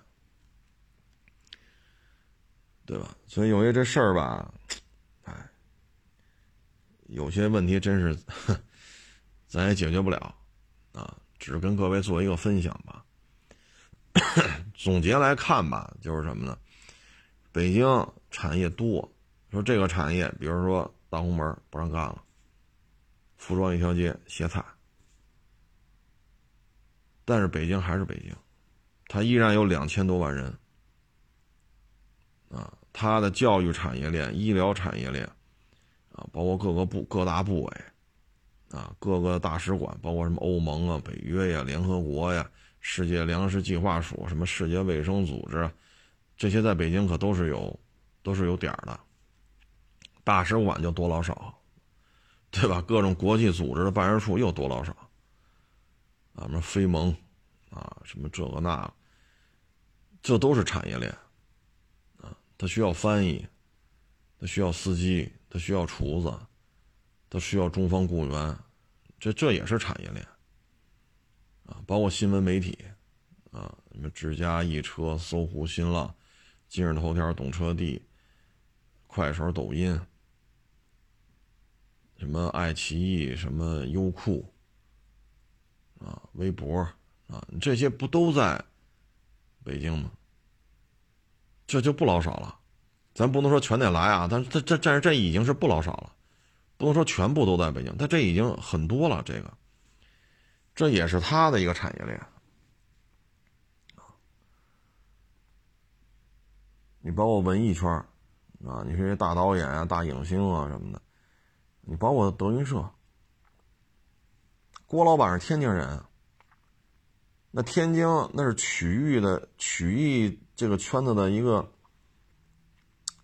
对吧？所以有些这事儿吧。有些问题真是，咱也解决不了，啊，只是跟各位做一个分享吧。总结来看吧，就是什么呢？北京产业多，说这个产业，比如说大红门不让干了，服装一条街，歇菜，但是北京还是北京，它依然有两千多万人，啊，它的教育产业链、医疗产业链。啊，包括各个部、各大部委，啊，各个大使馆，包括什么欧盟啊、北约呀、联合国呀，世界粮食计划署、什么世界卫生组织，这些在北京可都是有，都是有点儿的。大使馆就多老少，对吧？各种国际组织的办事处又多老少，啊，什么非盟，啊，什么这个那个，这都是产业链，啊，它需要翻译，它需要司机，它需要厨子，它需要中方雇员，这这也是产业链，啊，包括新闻媒体，啊，什么智家易车、搜狐、新浪、今日头条、懂车帝、快手、抖音。什么爱奇艺，什么优酷，啊，微博，啊，这些不都在北京吗？这就不老少了，咱不能说全得来啊，但这这这这已经是不老少了，不能说全部都在北京，但这已经很多了。这个，这也是他的一个产业链，你包括文艺圈啊，你说这大导演啊、大影星啊什么的。你包括德云社，郭老板是天津人，那天津那是曲艺的曲艺这个圈子的一个，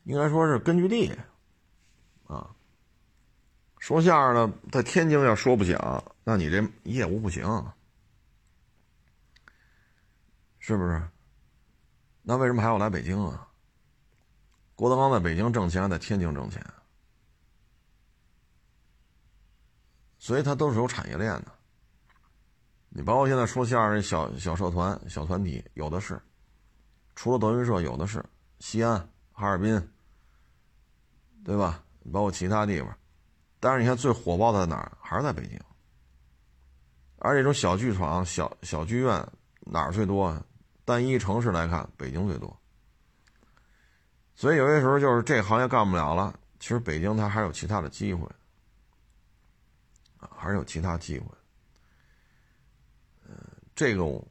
应该说是根据地，啊，说相声的在天津要说不响，那你这业务不行，是不是？那为什么还要来北京啊？郭德纲在北京挣钱，在天津挣钱。所以它都是有产业链的。你包括现在说相声小小社团、小团体，有的是，除了德云社，有的是西安、哈尔滨，对吧？包括其他地方，但是你看最火爆的在哪儿？还是在北京。而这种小剧场、小小剧院哪儿最多？单一城市来看，北京最多。所以有些时候就是这行业干不了了，其实北京它还有其他的机会。还是有其他机会。嗯，这种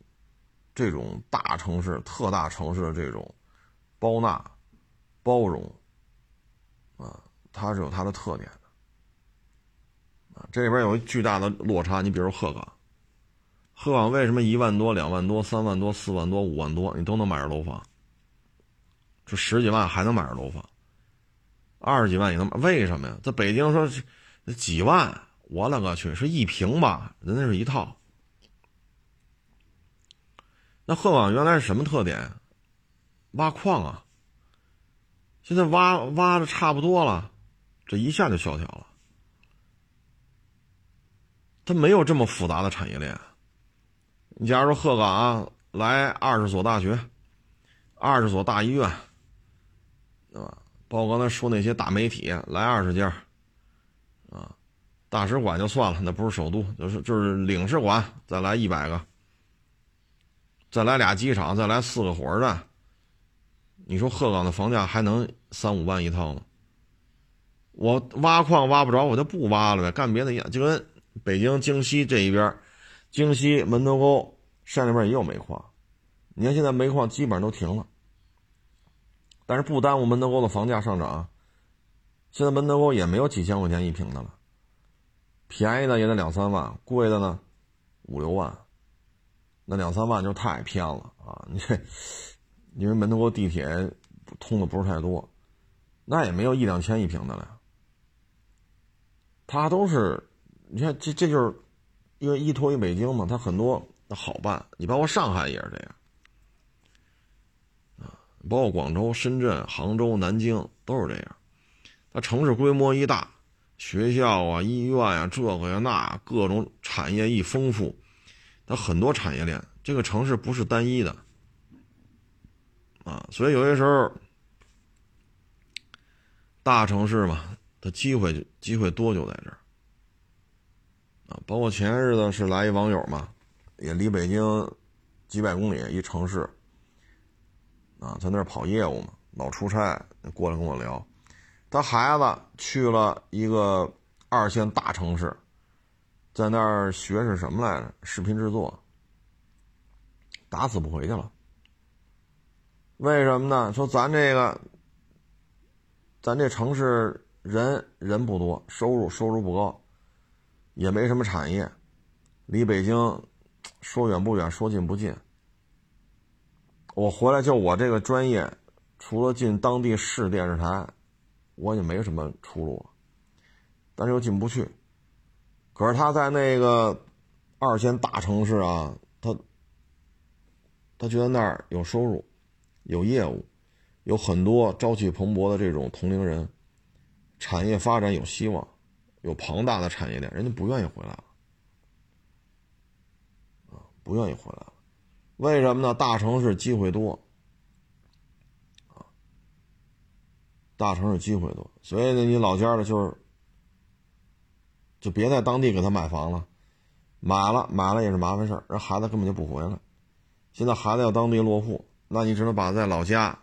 这种大城市、特大城市的这种包纳、包容，啊，它是有它的特点的。啊，这里边有一巨大的落差。你比如鹤岗，鹤岗为什么一万多、两万多、三万多、四万多、五万多，你都能买着楼房？这十几万还能买着楼房，二十几万也能买？为什么呀？在北京说几万。我勒个去，是一平吧？人家是一套。那鹤岗原来是什么特点？挖矿啊。现在挖挖的差不多了，这一下就萧条了。它没有这么复杂的产业链。你假如说鹤岗来二十所大学，二十所大医院，对吧？包括刚才说那些大媒体来二十家。大使馆就算了，那不是首都，就是就是领事馆，再来一百个，再来俩机场，再来四个火车站。你说鹤岗的房价还能三五万一套吗？我挖矿挖不着，我就不挖了呗，干别的一样。就跟北京京西这一边，京西门头沟山里边也有煤矿，你看现在煤矿基本上都停了，但是不耽误门头沟的房价上涨。现在门头沟也没有几千块钱一平的了。便宜的也得两三万，贵的呢，五六万。那两三万就太偏了啊！你这，因为门头沟地铁通的不是太多，那也没有一两千一平的了。它都是，你看这这就是，因为依托于北京嘛，它很多好办。你包括上海也是这样，啊，包括广州、深圳、杭州、南京都是这样。它城市规模一大。学校啊，医院啊，这个呀那各种产业一丰富，它很多产业链。这个城市不是单一的，啊，所以有些时候大城市嘛，它机会机会多就在这儿，啊，包括前些日子是来一网友嘛，也离北京几百公里一城市，啊，在那儿跑业务嘛，老出差，过来跟我聊。他孩子去了一个二线大城市，在那儿学是什么来着？视频制作，打死不回去了。为什么呢？说咱这个，咱这城市人人不多，收入收入不高，也没什么产业，离北京说远不远，说近不近。我回来就我这个专业，除了进当地市电视台，我也没什么出路，但是又进不去。可是他在那个二线大城市啊，他他觉得那儿有收入，有业务，有很多朝气蓬勃的这种同龄人，产业发展有希望，有庞大的产业链，人家不愿意回来了，啊，不愿意回来了。为什么呢？大城市机会多，大城市机会多，所以呢，你老家的，就是，就别在当地给他买房了，买了买了也是麻烦事儿，人孩子根本就不回来。现在孩子要当地落户，那你只能把在老家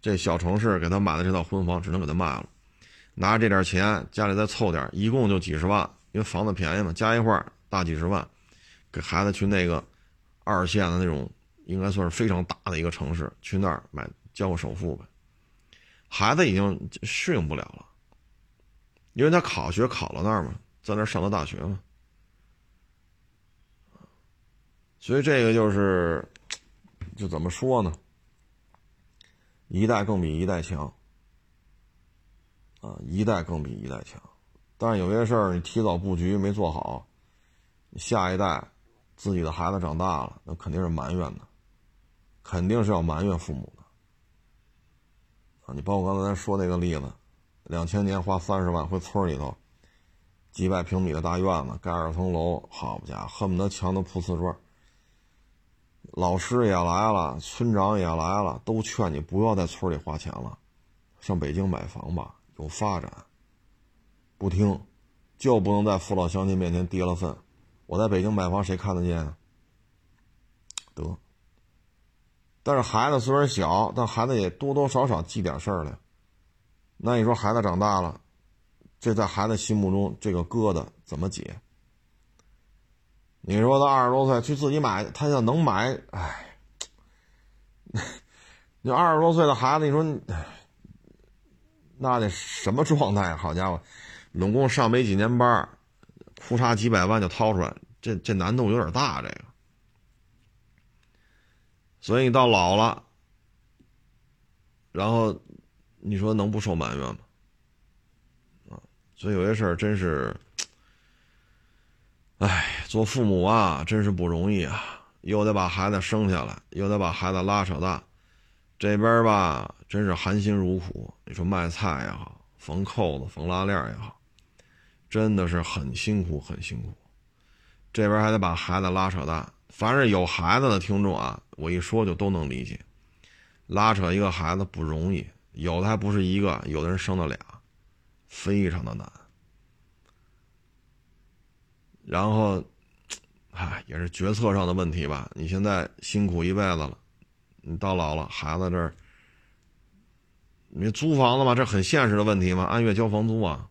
这小城市给他买的这套婚房，只能给他卖了，拿着这点钱，家里再凑点，一共就几十万，因为房子便宜嘛，加一块儿大几十万，给孩子去那个。二线的那种，应该算是非常大的一个城市，去那儿买交个首付呗。孩子已经适应不了了，因为他考学考到那儿嘛，在那儿上的大学嘛。所以这个就是，就怎么说呢？一代更比一代强，啊，一代更比一代强。但是有些事儿你提早布局没做好，下一代。自己的孩子长大了，那肯定是埋怨的，肯定是要埋怨父母的。你包括刚才说那个例子，两千年花三十万回村里头，几百平米的大院子盖二层楼，好家伙，恨不得墙都铺瓷砖。老师也来了，村长也来了，都劝你不要在村里花钱了，上北京买房吧，有发展。不听，就不能在父老乡亲面前跌了份。我在北京买房，谁看得见啊？得，但是孩子虽然小，但孩子也多多少少记点事儿来。那你说孩子长大了，这在孩子心目中这个疙瘩怎么解？你说他二十多岁去自己买，他要能买，哎，你二十多岁的孩子，你说，那得什么状态？好家伙，拢共上没几年班。哭嚓几百万就掏出来，这这难度有点大，这个。所以你到老了，然后你说能不受埋怨吗？啊，所以有些事儿真是，哎，做父母啊，真是不容易啊！又得把孩子生下来，又得把孩子拉扯大，这边吧，真是含辛茹苦。你说卖菜也好，缝扣子、缝拉链也好。真的是很辛苦，很辛苦，这边还得把孩子拉扯大。凡是有孩子的听众啊，我一说就都能理解。拉扯一个孩子不容易，有的还不是一个，有的人生了俩，非常的难。然后，唉，也是决策上的问题吧。你现在辛苦一辈子了，你到老了，孩子这儿，你租房子嘛，这很现实的问题嘛，按月交房租啊。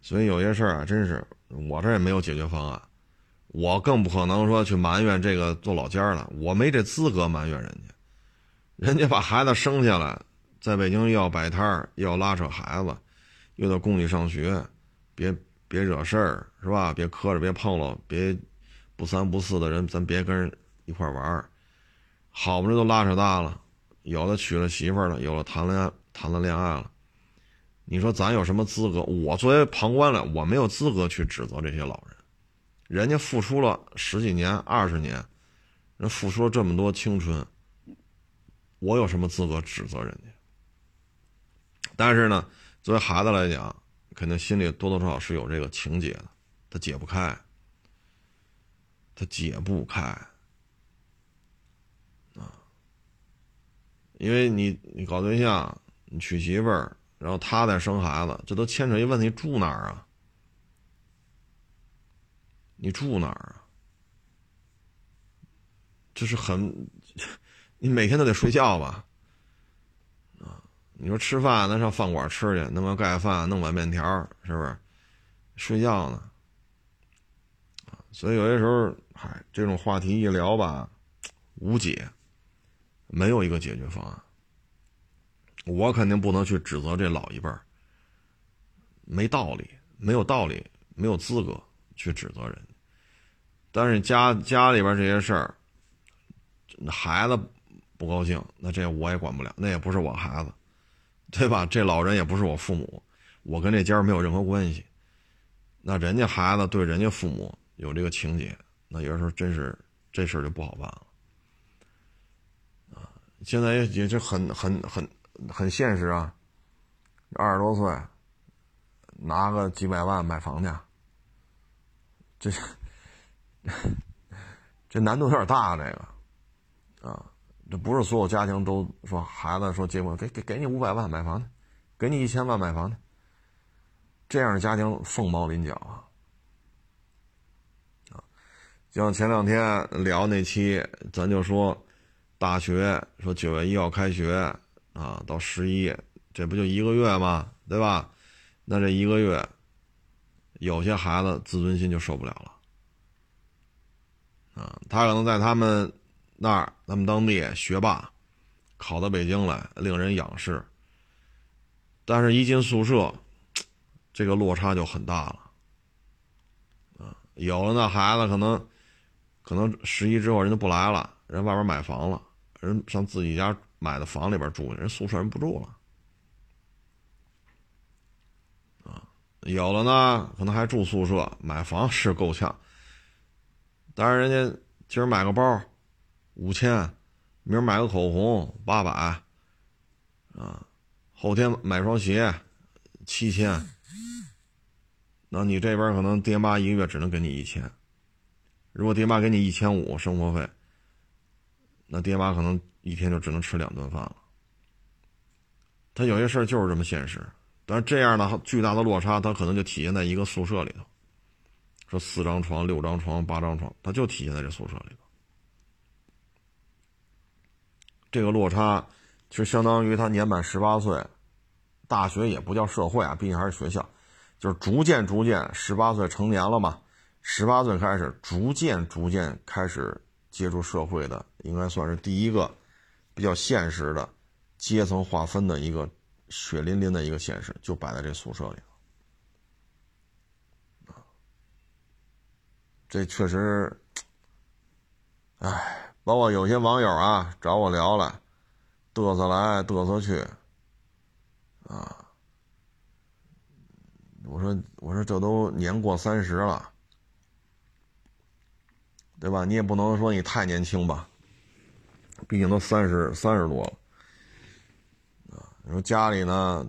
所以有些事儿啊，真是我这也没有解决方案，我更不可能说去埋怨这个做老家的，我没这资格埋怨人家。人家把孩子生下来，在北京又要摆摊儿，又要拉扯孩子，又得供你上学，别别惹事儿，是吧？别磕着，别碰了，别不三不四的人，咱别跟人一块玩儿。好不容易都拉扯大了，有的娶了媳妇了，有了谈恋爱谈了恋爱了。你说咱有什么资格？我作为旁观了，我没有资格去指责这些老人。人家付出了十几年、二十年，人付出了这么多青春，我有什么资格指责人家？但是呢，作为孩子来讲，肯定心里多多少少是有这个情结的，他解不开，他解不开啊！因为你你搞对象，你娶媳妇儿。然后他再生孩子，这都牵扯一问题：住哪儿啊？你住哪儿啊？这是很，你每天都得睡觉吧？啊，你说吃饭，咱上饭馆吃去，弄个盖饭，弄碗面条，是不是？睡觉呢？所以有些时候，嗨，这种话题一聊吧，无解，没有一个解决方案。我肯定不能去指责这老一辈儿，没道理，没有道理，没有资格去指责人。但是家家里边这些事儿，孩子不高兴，那这我也管不了，那也不是我孩子，对吧？这老人也不是我父母，我跟这家没有任何关系。那人家孩子对人家父母有这个情节，那有时候真是这事儿就不好办了。啊，现在也也就很很很很现实啊，二十多岁，拿个几百万买房去，这。这难度有点大，这个，啊，这不是所有家庭都说孩子说结婚给给给你五百万买房去，给你一千万买房去，这样的家庭凤毛麟角啊，啊，像前两天聊那期，咱就说大学说九月一号开学啊，到十一，这不就一个月吗？对吧？那这一个月，有些孩子自尊心就受不了了。啊，他可能在他们那儿，他们当地学霸，考到北京来，令人仰视。但是，一进宿舍，这个落差就很大了。啊，有的那孩子可能，可能十一之后人就不来了，人外边买房了，人上自己家买的房里边住，人宿舍人不住了。有的呢，可能还住宿舍，买房是够呛。但是人家今儿买个包，五千，明儿买个口红八百，啊，后天买双鞋，七千。那你这边可能爹妈一个月只能给你一千，如果爹妈给你一千五生活费，那爹妈可能一天就只能吃两顿饭了。他有些事儿就是这么现实，但是这样的巨大的落差，他可能就体现在一个宿舍里头。说四张床、六张床、八张床，它就体现在这宿舍里头。这个落差，其实相当于他年满十八岁，大学也不叫社会啊，毕竟还是学校，就是逐渐逐渐，十八岁成年了嘛，十八岁开始逐渐逐渐开始接触社会的，应该算是第一个比较现实的阶层划分的一个血淋淋的一个现实，就摆在这宿舍里。这确实，哎，包括有些网友啊找我聊了，嘚瑟来嘚瑟去，啊，我说我说这都年过三十了，对吧？你也不能说你太年轻吧，毕竟都三十三十多了，你说家里呢，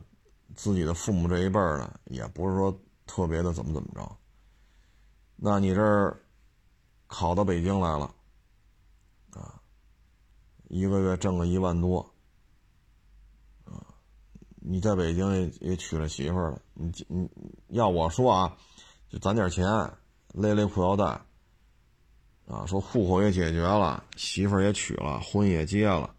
自己的父母这一辈儿呢，也不是说特别的怎么怎么着。那你这儿考到北京来了，啊，一个月挣个一万多，啊，你在北京也也娶了媳妇儿了，你你要我说啊，就攒点钱，勒勒裤腰带，啊，说户口也解决了，媳妇儿也娶了，婚也结了，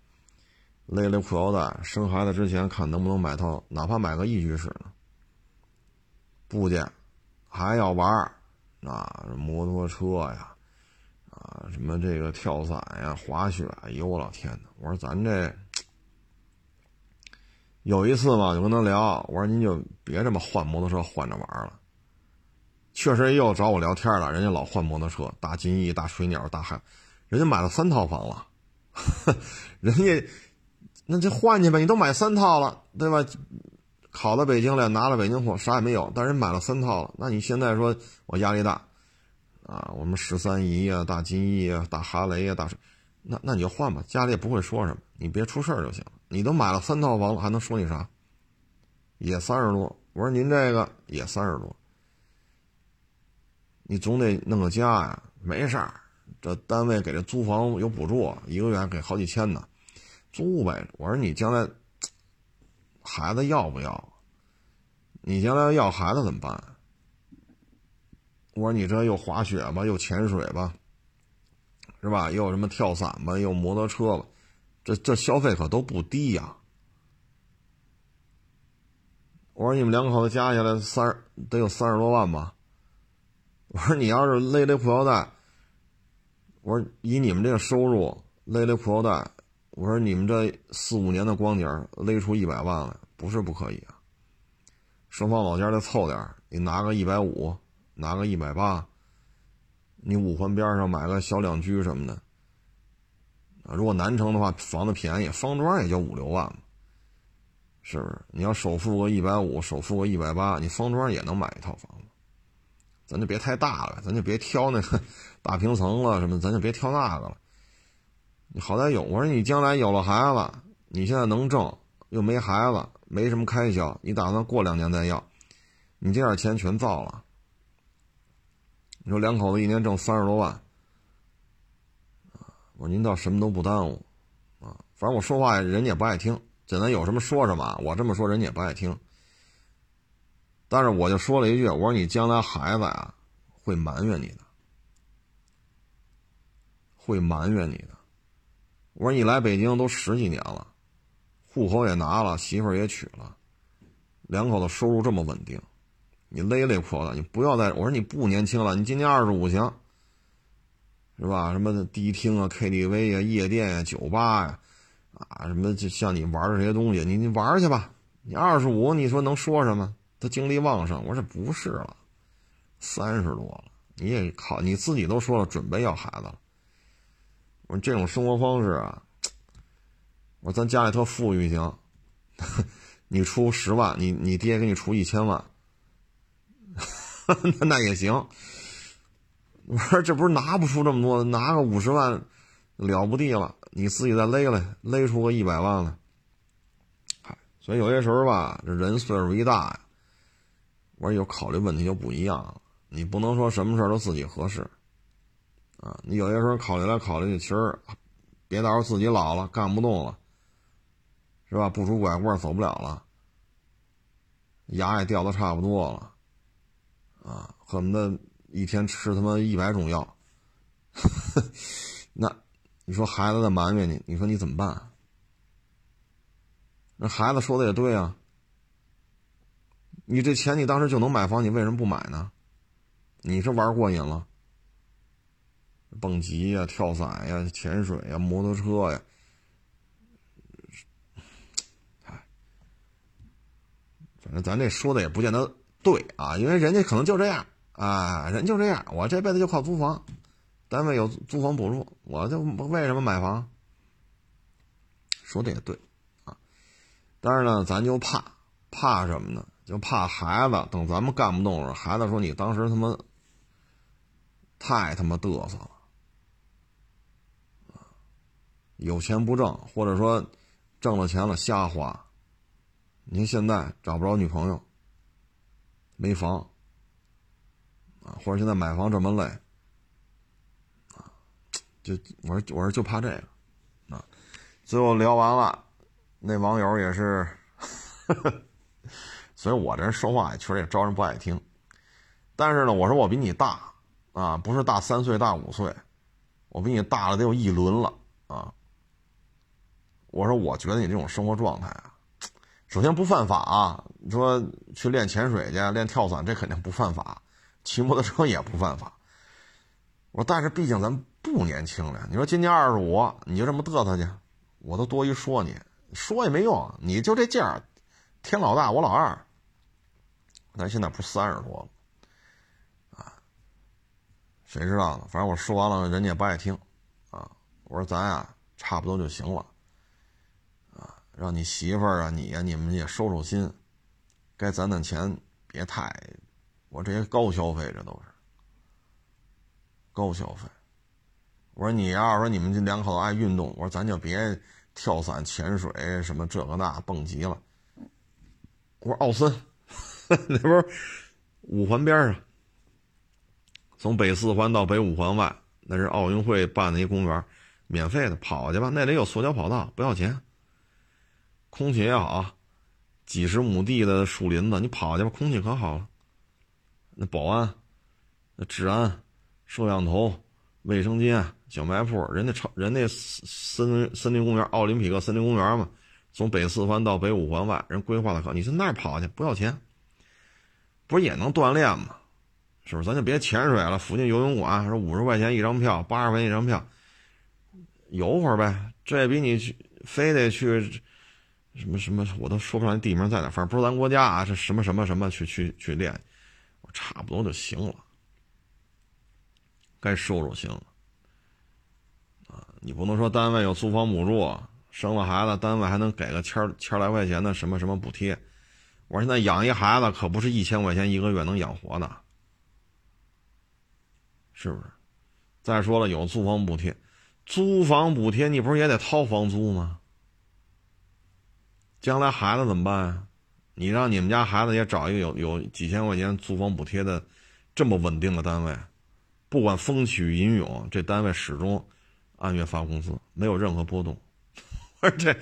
勒勒裤腰带，生孩子之前看能不能买套，哪怕买个一居室呢，不介，还要玩儿。啊，摩托车呀，啊，什么这个跳伞呀、滑雪，哎呦我老天呐！我说咱这有一次嘛，就跟他聊，我说您就别这么换摩托车换着玩了。确实又找我聊天了，人家老换摩托车，大金翼、大水鸟、大海，人家买了三套房了，人家那就换去呗，你都买三套了，对吧？考到北京来，拿了北京货，啥也没有，但是买了三套了。那你现在说我压力大，啊，我们十三姨啊、大金翼啊、大哈雷啊、大，那那你就换吧，家里也不会说什么，你别出事儿就行了。你都买了三套房了，还能说你啥？也三十多，我说您这个也三十多，你总得弄个家呀。没事儿，这单位给这租房有补助，一个月给好几千呢，租呗。我说你将来。孩子要不要？你将来要孩子怎么办？我说你这又滑雪吧，又潜水吧，是吧？又什么跳伞吧，又摩托车吧，这这消费可都不低呀。我说你们两口子加起来三得有三十多万吧。我说你要是勒勒裤腰带，我说以你们这个收入勒勒裤腰带。我说你们这四五年的光景勒出一百万来，不是不可以啊。双方老家再凑点你拿个一百五，拿个一百八，你五环边上买个小两居什么的，啊，如果南城的话，房子便宜，方庄也就五六万嘛，是不是？你要首付个一百五，首付个一百八，你方庄也能买一套房子。咱就别太大了，咱就别挑那个 大平层了，什么，咱就别挑那个了。你好歹有，我说你将来有了孩子，你现在能挣，又没孩子，没什么开销，你打算过两年再要，你这点钱全造了。你说两口子一年挣三十多万，我说您倒什么都不耽误，啊，反正我说话人家也不爱听，简单有什么说什么，我这么说人家也不爱听。但是我就说了一句，我说你将来孩子啊会埋怨你的，会埋怨你的。我说你来北京都十几年了，户口也拿了，媳妇儿也娶了，两口子收入这么稳定。你勒勒破了，你不要再我说你不年轻了，你今年二十五行，是吧？什么迪厅啊、KTV 啊、夜店啊、酒吧呀，啊，什么就像你玩的这些东西，你你玩去吧。你二十五，你说能说什么？他精力旺盛。我说不是了，三十多了，你也靠你自己都说了，准备要孩子了。我说这种生活方式啊，我说咱家里特富裕行，你出十万，你你爹给你出一千万。那那也行，我说这不是拿不出这么多，拿个五十万了不地了，你自己再勒勒，勒出个一百万来。嗨，所以有些时候吧，这人岁数一大呀，我说有考虑问题就不一样了。你不能说什么事都自己合适啊，你有些时候考虑来考虑去，其实别到时候自己老了干不动了，是吧？不拄拐棍走不了了，牙也掉的差不多了。啊，恨不得一天吃他妈一百种药，那你说孩子在埋怨你，你说你怎么办？那孩子说的也对啊，你这钱你当时就能买房，你为什么不买呢？你是玩过瘾了？蹦极呀、跳伞呀、潜水呀、摩托车呀，哎，反正咱这说的也不见得。对啊，因为人家可能就这样啊，人就这样。我这辈子就靠租房，单位有租房补助，我就为什么买房？说的也对啊，但是呢，咱就怕怕什么呢？就怕孩子等咱们干不动了，孩子说你当时他妈太他妈嘚瑟了有钱不挣，或者说挣了钱了瞎花。您现在找不着女朋友。没房，啊，或者现在买房这么累，啊，就我说我说就怕这个，啊，最后聊完了，那网友也是，所以我这人说话也确实也招人不爱听，但是呢，我说我比你大，啊，不是大三岁大五岁，我比你大了得有一轮了，啊，我说我觉得你这种生活状态啊。首先不犯法啊！你说去练潜水去、练跳伞，这肯定不犯法；骑摩托车也不犯法。我说，但是毕竟咱不年轻了。你说今年二十五，你就这么嘚瑟去，我都多余说你，说也没用。你就这劲儿，天老大我老二，咱现在不三十多了啊？谁知道呢？反正我说完了，人家也不爱听啊。我说咱啊，差不多就行了。让你媳妇儿啊，你呀，你们也收收心，该攒攒钱，别太，我这些高消费，这都是高消费。我说你要是说你们这两口子爱运动，我说咱就别跳伞、潜水什么这个那蹦极了。我说奥森，那不是五环边上，从北四环到北五环外，那是奥运会办的一公园，免费的跑去吧，那里有塑胶跑道，不要钱。空气也好，几十亩地的树林子，你跑去吧，空气可好了。那保安、那治安、摄像头、卫生间、小卖铺，人家超人家森森林公园、奥林匹克森林公园嘛，从北四环到北五环外，人规划的好，你从那儿跑去不要钱，不是也能锻炼吗？是不是？咱就别潜水了，附近游泳馆说五十块钱一张票，八十块钱一张票，游会儿呗。这也比你去非得去。什么什么，我都说不上地名在哪，反正不是咱国家啊，是什么什么什么去去去练，我差不多就行了，该收入行了。啊，你不能说单位有租房补助，生了孩子单位还能给个千千来块钱的什么什么补贴。我现在养一孩子可不是一千块钱一个月能养活的，是不是？再说了，有租房补贴，租房补贴你不是也得掏房租吗？将来孩子怎么办呀？你让你们家孩子也找一个有有几千块钱租房补贴的这么稳定的单位，不管风起云涌，这单位始终按月发工资，没有任何波动。我 说这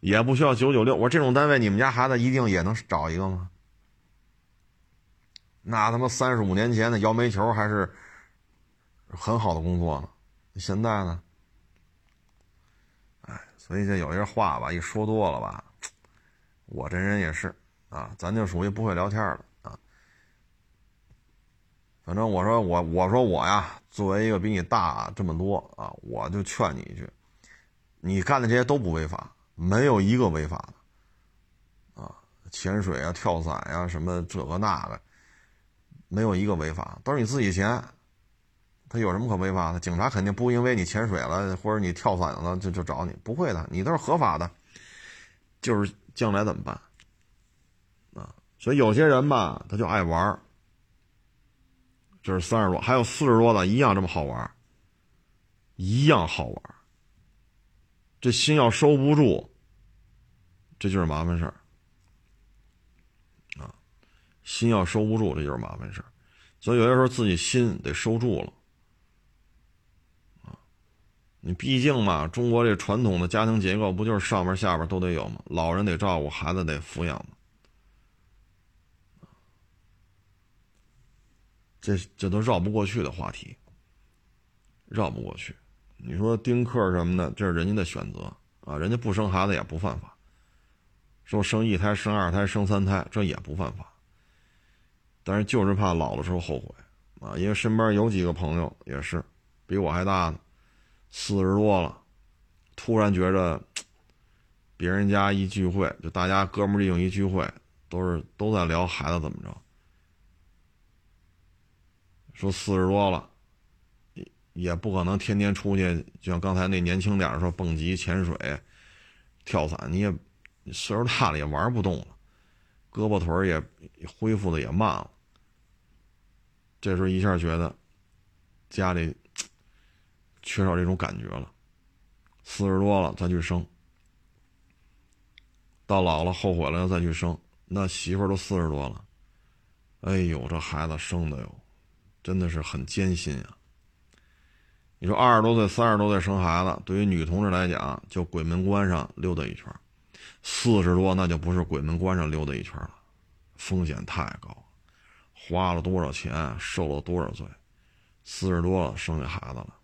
也不需要九九六。我说这种单位，你们家孩子一定也能找一个吗？那他妈三十五年前的摇煤球还是很好的工作呢，现在呢？哎，所以这有些话吧，一说多了吧。我这人也是，啊，咱就属于不会聊天了啊。反正我说我我说我呀，作为一个比你大这么多啊，我就劝你一句：你干的这些都不违法，没有一个违法的啊。潜水啊、跳伞呀，什么这个那个，没有一个违法，都是你自己钱。他有什么可违法的？警察肯定不因为你潜水了或者你跳伞了就就找你，不会的，你都是合法的，就是。将来怎么办？啊，所以有些人吧，他就爱玩这是三十多，还有四十多的，一样这么好玩儿一样好玩儿这心要收不住，这就是麻烦事儿。啊，心要收不住，这就是麻烦事儿。所以有些时候自己心得收住了。你毕竟嘛，中国这传统的家庭结构不就是上边下边都得有吗？老人得照顾，孩子得抚养吗？这这都绕不过去的话题，绕不过去。你说丁克什么的，这是人家的选择啊，人家不生孩子也不犯法，说生一胎、生二胎、生三胎，这也不犯法。但是就是怕老的时候后悔啊，因为身边有几个朋友也是比我还大呢。四十多了，突然觉着 别人家一聚会，就大家哥们儿弟兄一聚会，都是都在聊孩子怎么着。说四十多了，也也不可能天天出去，就像刚才那年轻点说蹦极、潜水、跳伞，你也岁数大了也玩不动了，胳膊腿儿也恢复的也慢了。这时候一下觉得家里。缺少这种感觉了，四十多了再去生，到老了后悔了再去生，那媳妇都四十多了，哎呦，这孩子生的哟，真的是很艰辛啊。你说二十多岁、三十多岁生孩子，对于女同志来讲，就鬼门关上溜达一圈；四十多那就不是鬼门关上溜达一圈了，风险太高，花了多少钱，受了多少罪，四十多了生下孩子了。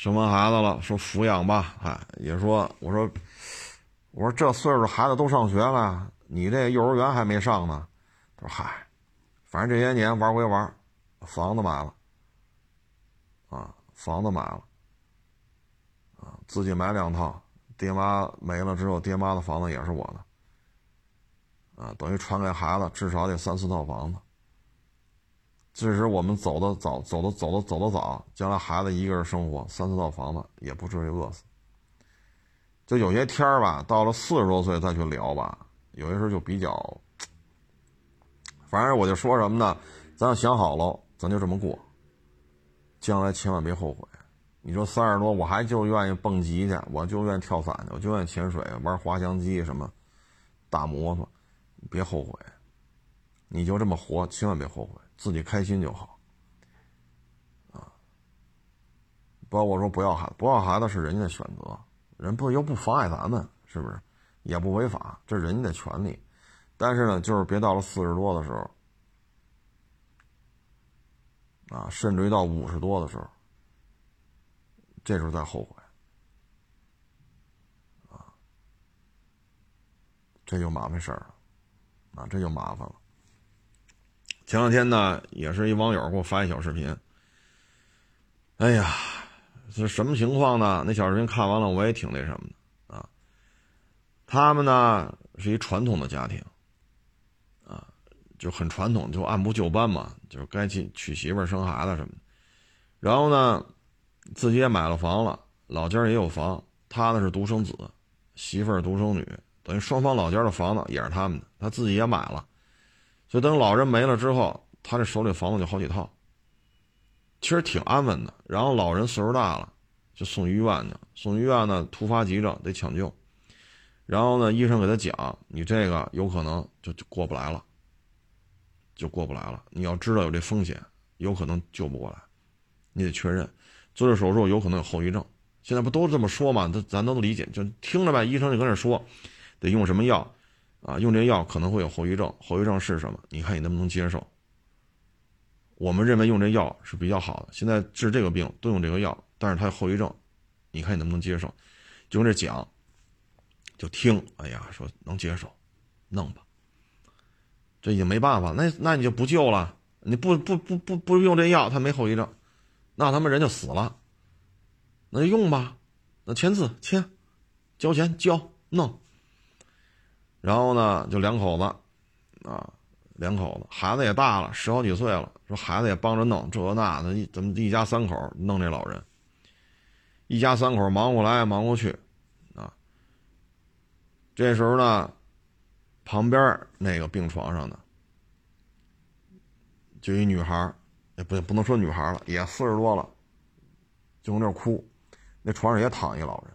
生完孩子了，说抚养吧，嗨，也说我说我说这岁数孩子都上学了，你这幼儿园还没上呢。他说嗨，反正这些年玩归玩，房子买了，啊，房子买了，啊，自己买两套，爹妈没了之后，爹妈的房子也是我的，啊，等于传给孩子，至少得三四套房子。即使我们走的早，走的走的走的早，将来孩子一个人生活，三四套房子也不至于饿死。就有些天儿吧，到了四十多岁再去聊吧，有些时候就比较，反正我就说什么呢？咱要想好了，咱就这么过。将来千万别后悔。你说三十多，我还就愿意蹦极去，我就愿意跳伞去，我就愿意潜水、玩滑翔机什么，大摩托，别后悔。你就这么活，千万别后悔。自己开心就好，啊！包括说不要孩子，不要孩子是人家的选择，人不又不妨碍咱们，是不是？也不违法，这是人家的权利。但是呢，就是别到了四十多的时候，啊，甚至于到五十多的时候，这时候再后悔，啊，这就麻烦事儿了，啊，这就麻烦了。前两天呢，也是一网友给我发一小视频。哎呀，这什么情况呢？那小视频看完了，我也挺那什么的啊。他们呢是一传统的家庭，啊，就很传统，就按部就班嘛，就是该去娶媳妇、生孩子什么的。然后呢，自己也买了房了，老家也有房，他呢是独生子，媳妇儿独生女，等于双方老家的房子也是他们的，他自己也买了，所以等老人没了之后，他这手里房子就好几套，其实挺安稳的。然后老人岁数大了，就送医院去，送医院呢突发急症得抢救，然后呢医生给他讲，你这个有可能就就过不来了。就过不来了。你要知道有这风险，有可能救不过来，你得确认做这手术有可能有后遗症。现在不都这么说吗？咱咱都理解，就听着呗。医生就跟那说，得用什么药啊？用这药可能会有后遗症，后遗症是什么？你看你能不能接受？我们认为用这药是比较好的。现在治这个病都用这个药，但是它有后遗症，你看你能不能接受？就跟这讲，就听。哎呀，说能接受，弄吧。这已经没办法，那那你就不救了，你不不不不不用这药，他没后遗症，那他们人就死了，那就用吧，那签字签，交钱交弄，然后呢就两口子，啊，两口子，孩子也大了，十好几岁了，说孩子也帮着弄这那的，怎么一家三口弄这老人，一家三口忙过来忙过去，啊，这时候呢。旁边那个病床上的，就一女孩也不不能说女孩了，也四十多了，就搁那哭。那床上也躺一老人，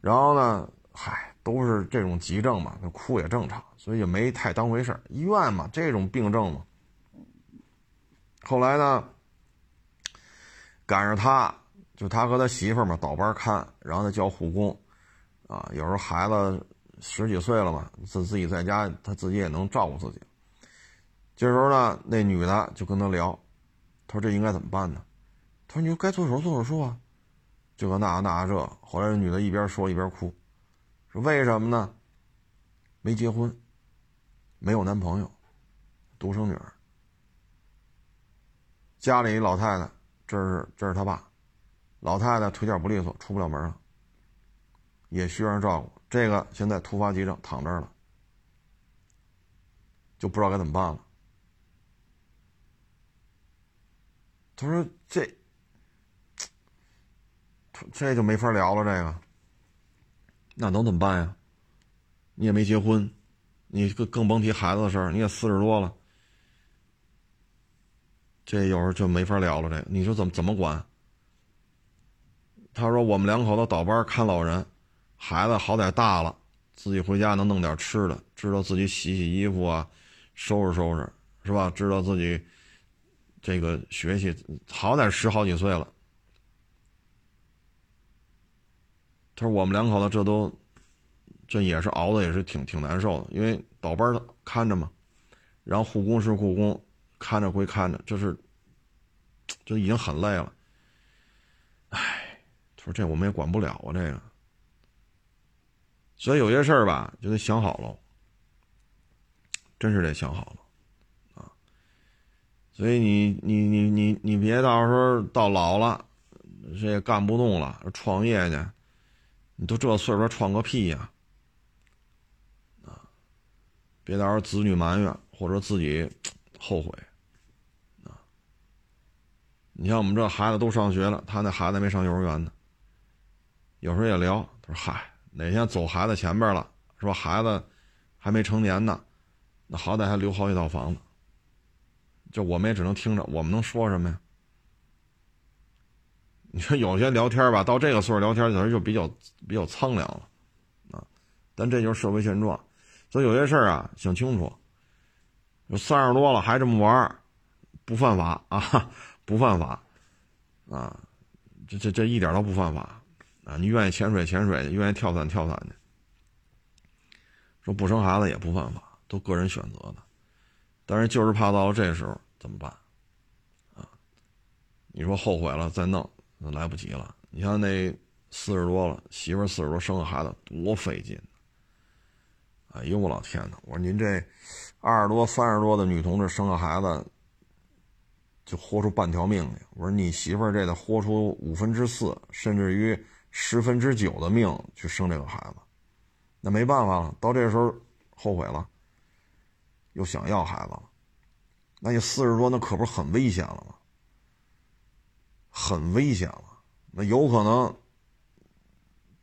然后呢，嗨，都是这种急症嘛，那哭也正常，所以也没太当回事医院嘛，这种病症嘛。后来呢，赶上他，就他和他媳妇嘛倒班看，然后他叫护工，啊，有时候孩子。十几岁了嘛，自自己在家，他自己也能照顾自己。这时候呢，那女的就跟他聊，他说：“这应该怎么办呢？”他说：“你就该做手术做手术啊。”就搁那那这。后来这女的一边说一边哭，：“为什么呢？没结婚，没有男朋友，独生女儿，家里一老太太，这是这是他爸，老太太腿脚不利索，出不了门了，也需要人照顾。”这个现在突发急症躺这儿了，就不知道该怎么办了。他说：“这，这就没法聊了。这个，那能怎么办呀？你也没结婚，你更更甭提孩子的事儿。你也四十多了，这有时候就没法聊了。这，你说怎么怎么管？”他说：“我们两口子倒班看老人。”孩子好歹大了，自己回家能弄点吃的，知道自己洗洗衣服啊，收拾收拾，是吧？知道自己这个学习，好歹十好几岁了。他说：“我们两口子这都，这也是熬的，也是挺挺难受的，因为倒班的看着嘛，然后护工是护工，看着归看着，就是，就已经很累了。哎，他说这我们也管不了啊，这个。”所以有些事儿吧，就得想好了，真是得想好了，啊！所以你你你你你别到时候到老了，这也干不动了，创业去，你都这岁数创个屁呀！啊！别到时候子女埋怨或者自己后悔，啊！你像我们这孩子都上学了，他那孩子没上幼儿园呢，有时候也聊，他说：“嗨。”哪天走孩子前边了，是吧？孩子还没成年呢，那好歹还留好几套房子。就我们也只能听着，我们能说什么呀？你说有些聊天吧，到这个岁数聊天，有时就比较比较苍凉了啊。但这就是社会现状，所以有些事儿啊，想清楚。三十多了还这么玩，不犯法啊，不犯法啊，这这这一点都不犯法。啊，你愿意潜水潜水，愿意跳伞跳伞去。说不生孩子也不犯法，都个人选择的。但是就是怕到了这时候怎么办？啊，你说后悔了再弄，那来不及了。你像那四十多了，媳妇四十多生个孩子多费劲。哎呦我老天哪！我说您这二十多三十多的女同志生个孩子，就豁出半条命去。我说你媳妇这得豁出五分之四，甚至于。十分之九的命去生这个孩子，那没办法了。到这时候后悔了，又想要孩子了，那你四十多，那可不是很危险了吗？很危险了，那有可能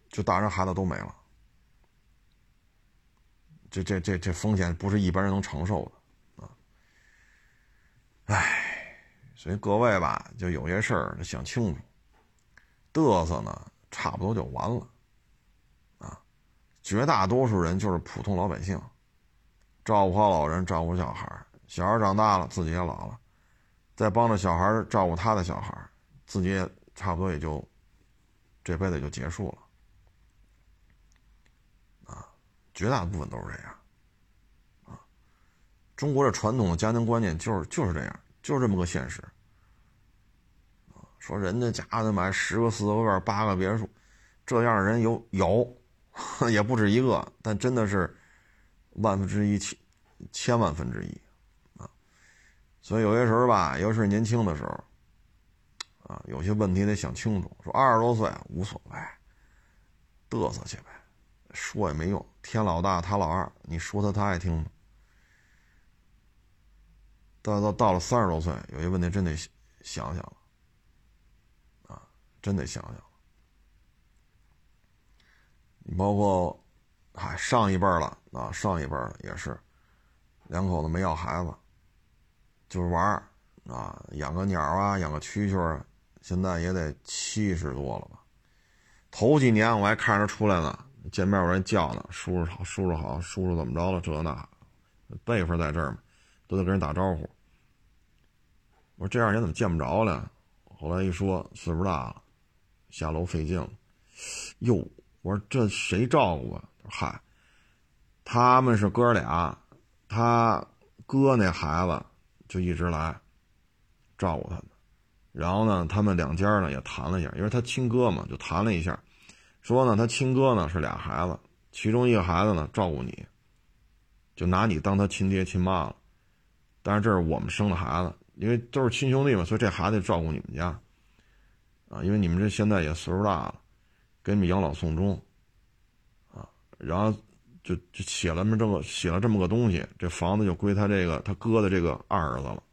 就大人孩子都没了。这这这这风险不是一般人能承受的啊！唉，所以各位吧，就有些事儿想清楚，嘚瑟呢，差不多就完了啊！绝大多数人就是普通老百姓，照顾好老人，照顾小孩小孩长大了，自己也老了，再帮着小孩照顾他的小孩自己也差不多也就这辈子就结束了。绝大部分都是这样，啊，中国的传统的家庭观念就是就是这样，就是这么个现实。说人家家的买十个四合院、八个别墅，这样的人有有，也不止一个，但真的是万分之一、千千万分之一，啊，所以有些时候吧，尤其是年轻的时候，啊，有些问题得想清楚。说二十多岁无所谓，嘚瑟去呗。说也没用，天老大，他老二，你说他他爱听吗？到到到了三十多岁，有些问题真得想想了，啊，真得想想。你包括，嗨，上一辈了啊，上一辈也是，两口子没要孩子，就是玩啊，养个鸟啊，养个蛐蛐儿，现在也得七十多了吧？头几年我还看着出来呢。见面我人叫呢，叔叔好，叔叔好，叔叔怎么着了？这那，辈分在这儿嘛，都得跟人打招呼。我说这二年怎么见不着了？后来一说岁数大了，下楼费劲了。哟，我说这谁照顾啊？嗨，他们是哥俩，他哥那孩子就一直来照顾他们。然后呢，他们两家呢也谈了一下，因为他亲哥嘛，就谈了一下。说呢，他亲哥呢是俩孩子，其中一个孩子呢照顾你，就拿你当他亲爹亲妈了。但是这是我们生的孩子，因为都是亲兄弟嘛，所以这孩子照顾你们家。啊，因为你们这现在也岁数大了，给你们养老送终。啊，然后就就写了么这么写了这么个东西，这房子就归他这个他哥的这个二儿子了。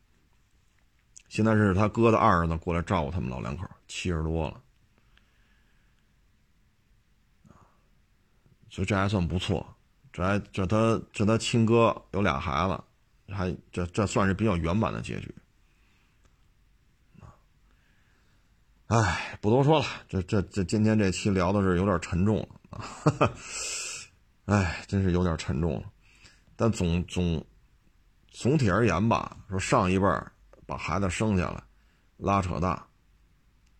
现在是他哥的二儿子过来照顾他们老两口，七十多了。所以这还算不错，这还这他这他亲哥有俩孩子，还这这算是比较圆满的结局。哎，不多说了，这这这今天这期聊的是有点沉重了啊，哎，真是有点沉重了。但总总总体而言吧，说上一辈把孩子生下来，拉扯大，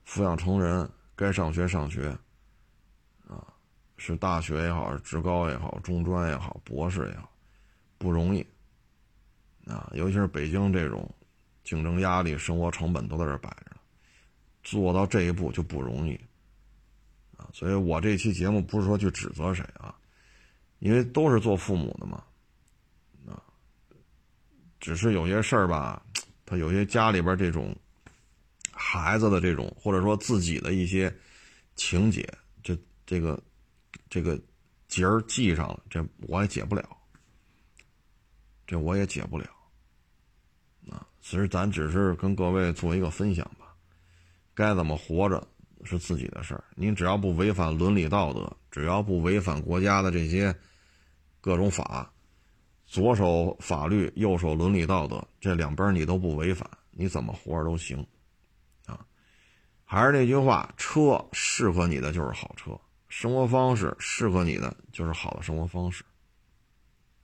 抚养成人，该上学上学。啊是大学也好，职高也好，中专也好，博士也好，不容易啊！尤其是北京这种竞争压力、生活成本都在这摆着，做到这一步就不容易啊！所以我这期节目不是说去指责谁啊，因为都是做父母的嘛啊，只是有些事儿吧，他有些家里边这种孩子的这种，或者说自己的一些情节，这这个。这个结儿系上了，这我也解不了，这我也解不了，啊，其实咱只是跟各位做一个分享吧，该怎么活着是自己的事儿，您只要不违反伦理道德，只要不违反国家的这些各种法，左手法律，右手伦理道德，这两边你都不违反，你怎么活着都行，啊，还是那句话，车适合你的就是好车。生活方式适合你的就是好的生活方式，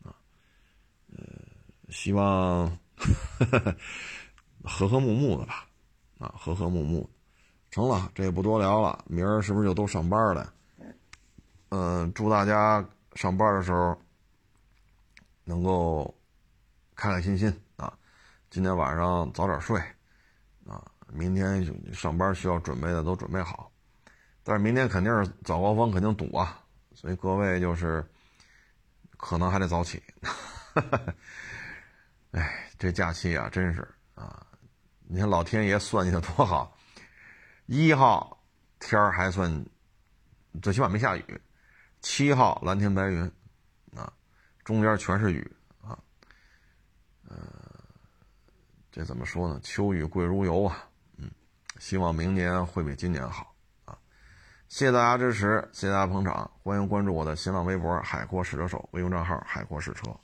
啊，呃，希望和和睦睦的吧，啊，和和睦睦，成了，这也不多聊了。明儿是不是就都上班了？嗯，祝大家上班的时候能够开开心心啊！今天晚上早点睡啊，明天上班需要准备的都准备好。但是明天肯定是早高峰，肯定堵啊，所以各位就是可能还得早起。哎，这假期啊，真是啊！你看老天爷算计的多好，一号天儿还算最起码没下雨，七号蓝天白云，中间全是雨啊。呃，这怎么说呢？秋雨贵如油啊，嗯，希望明年会比今年好啊！谢谢大家支持，谢谢大家捧场，欢迎关注我的新浪微博“海阔试车手”微信账号“海阔试车”。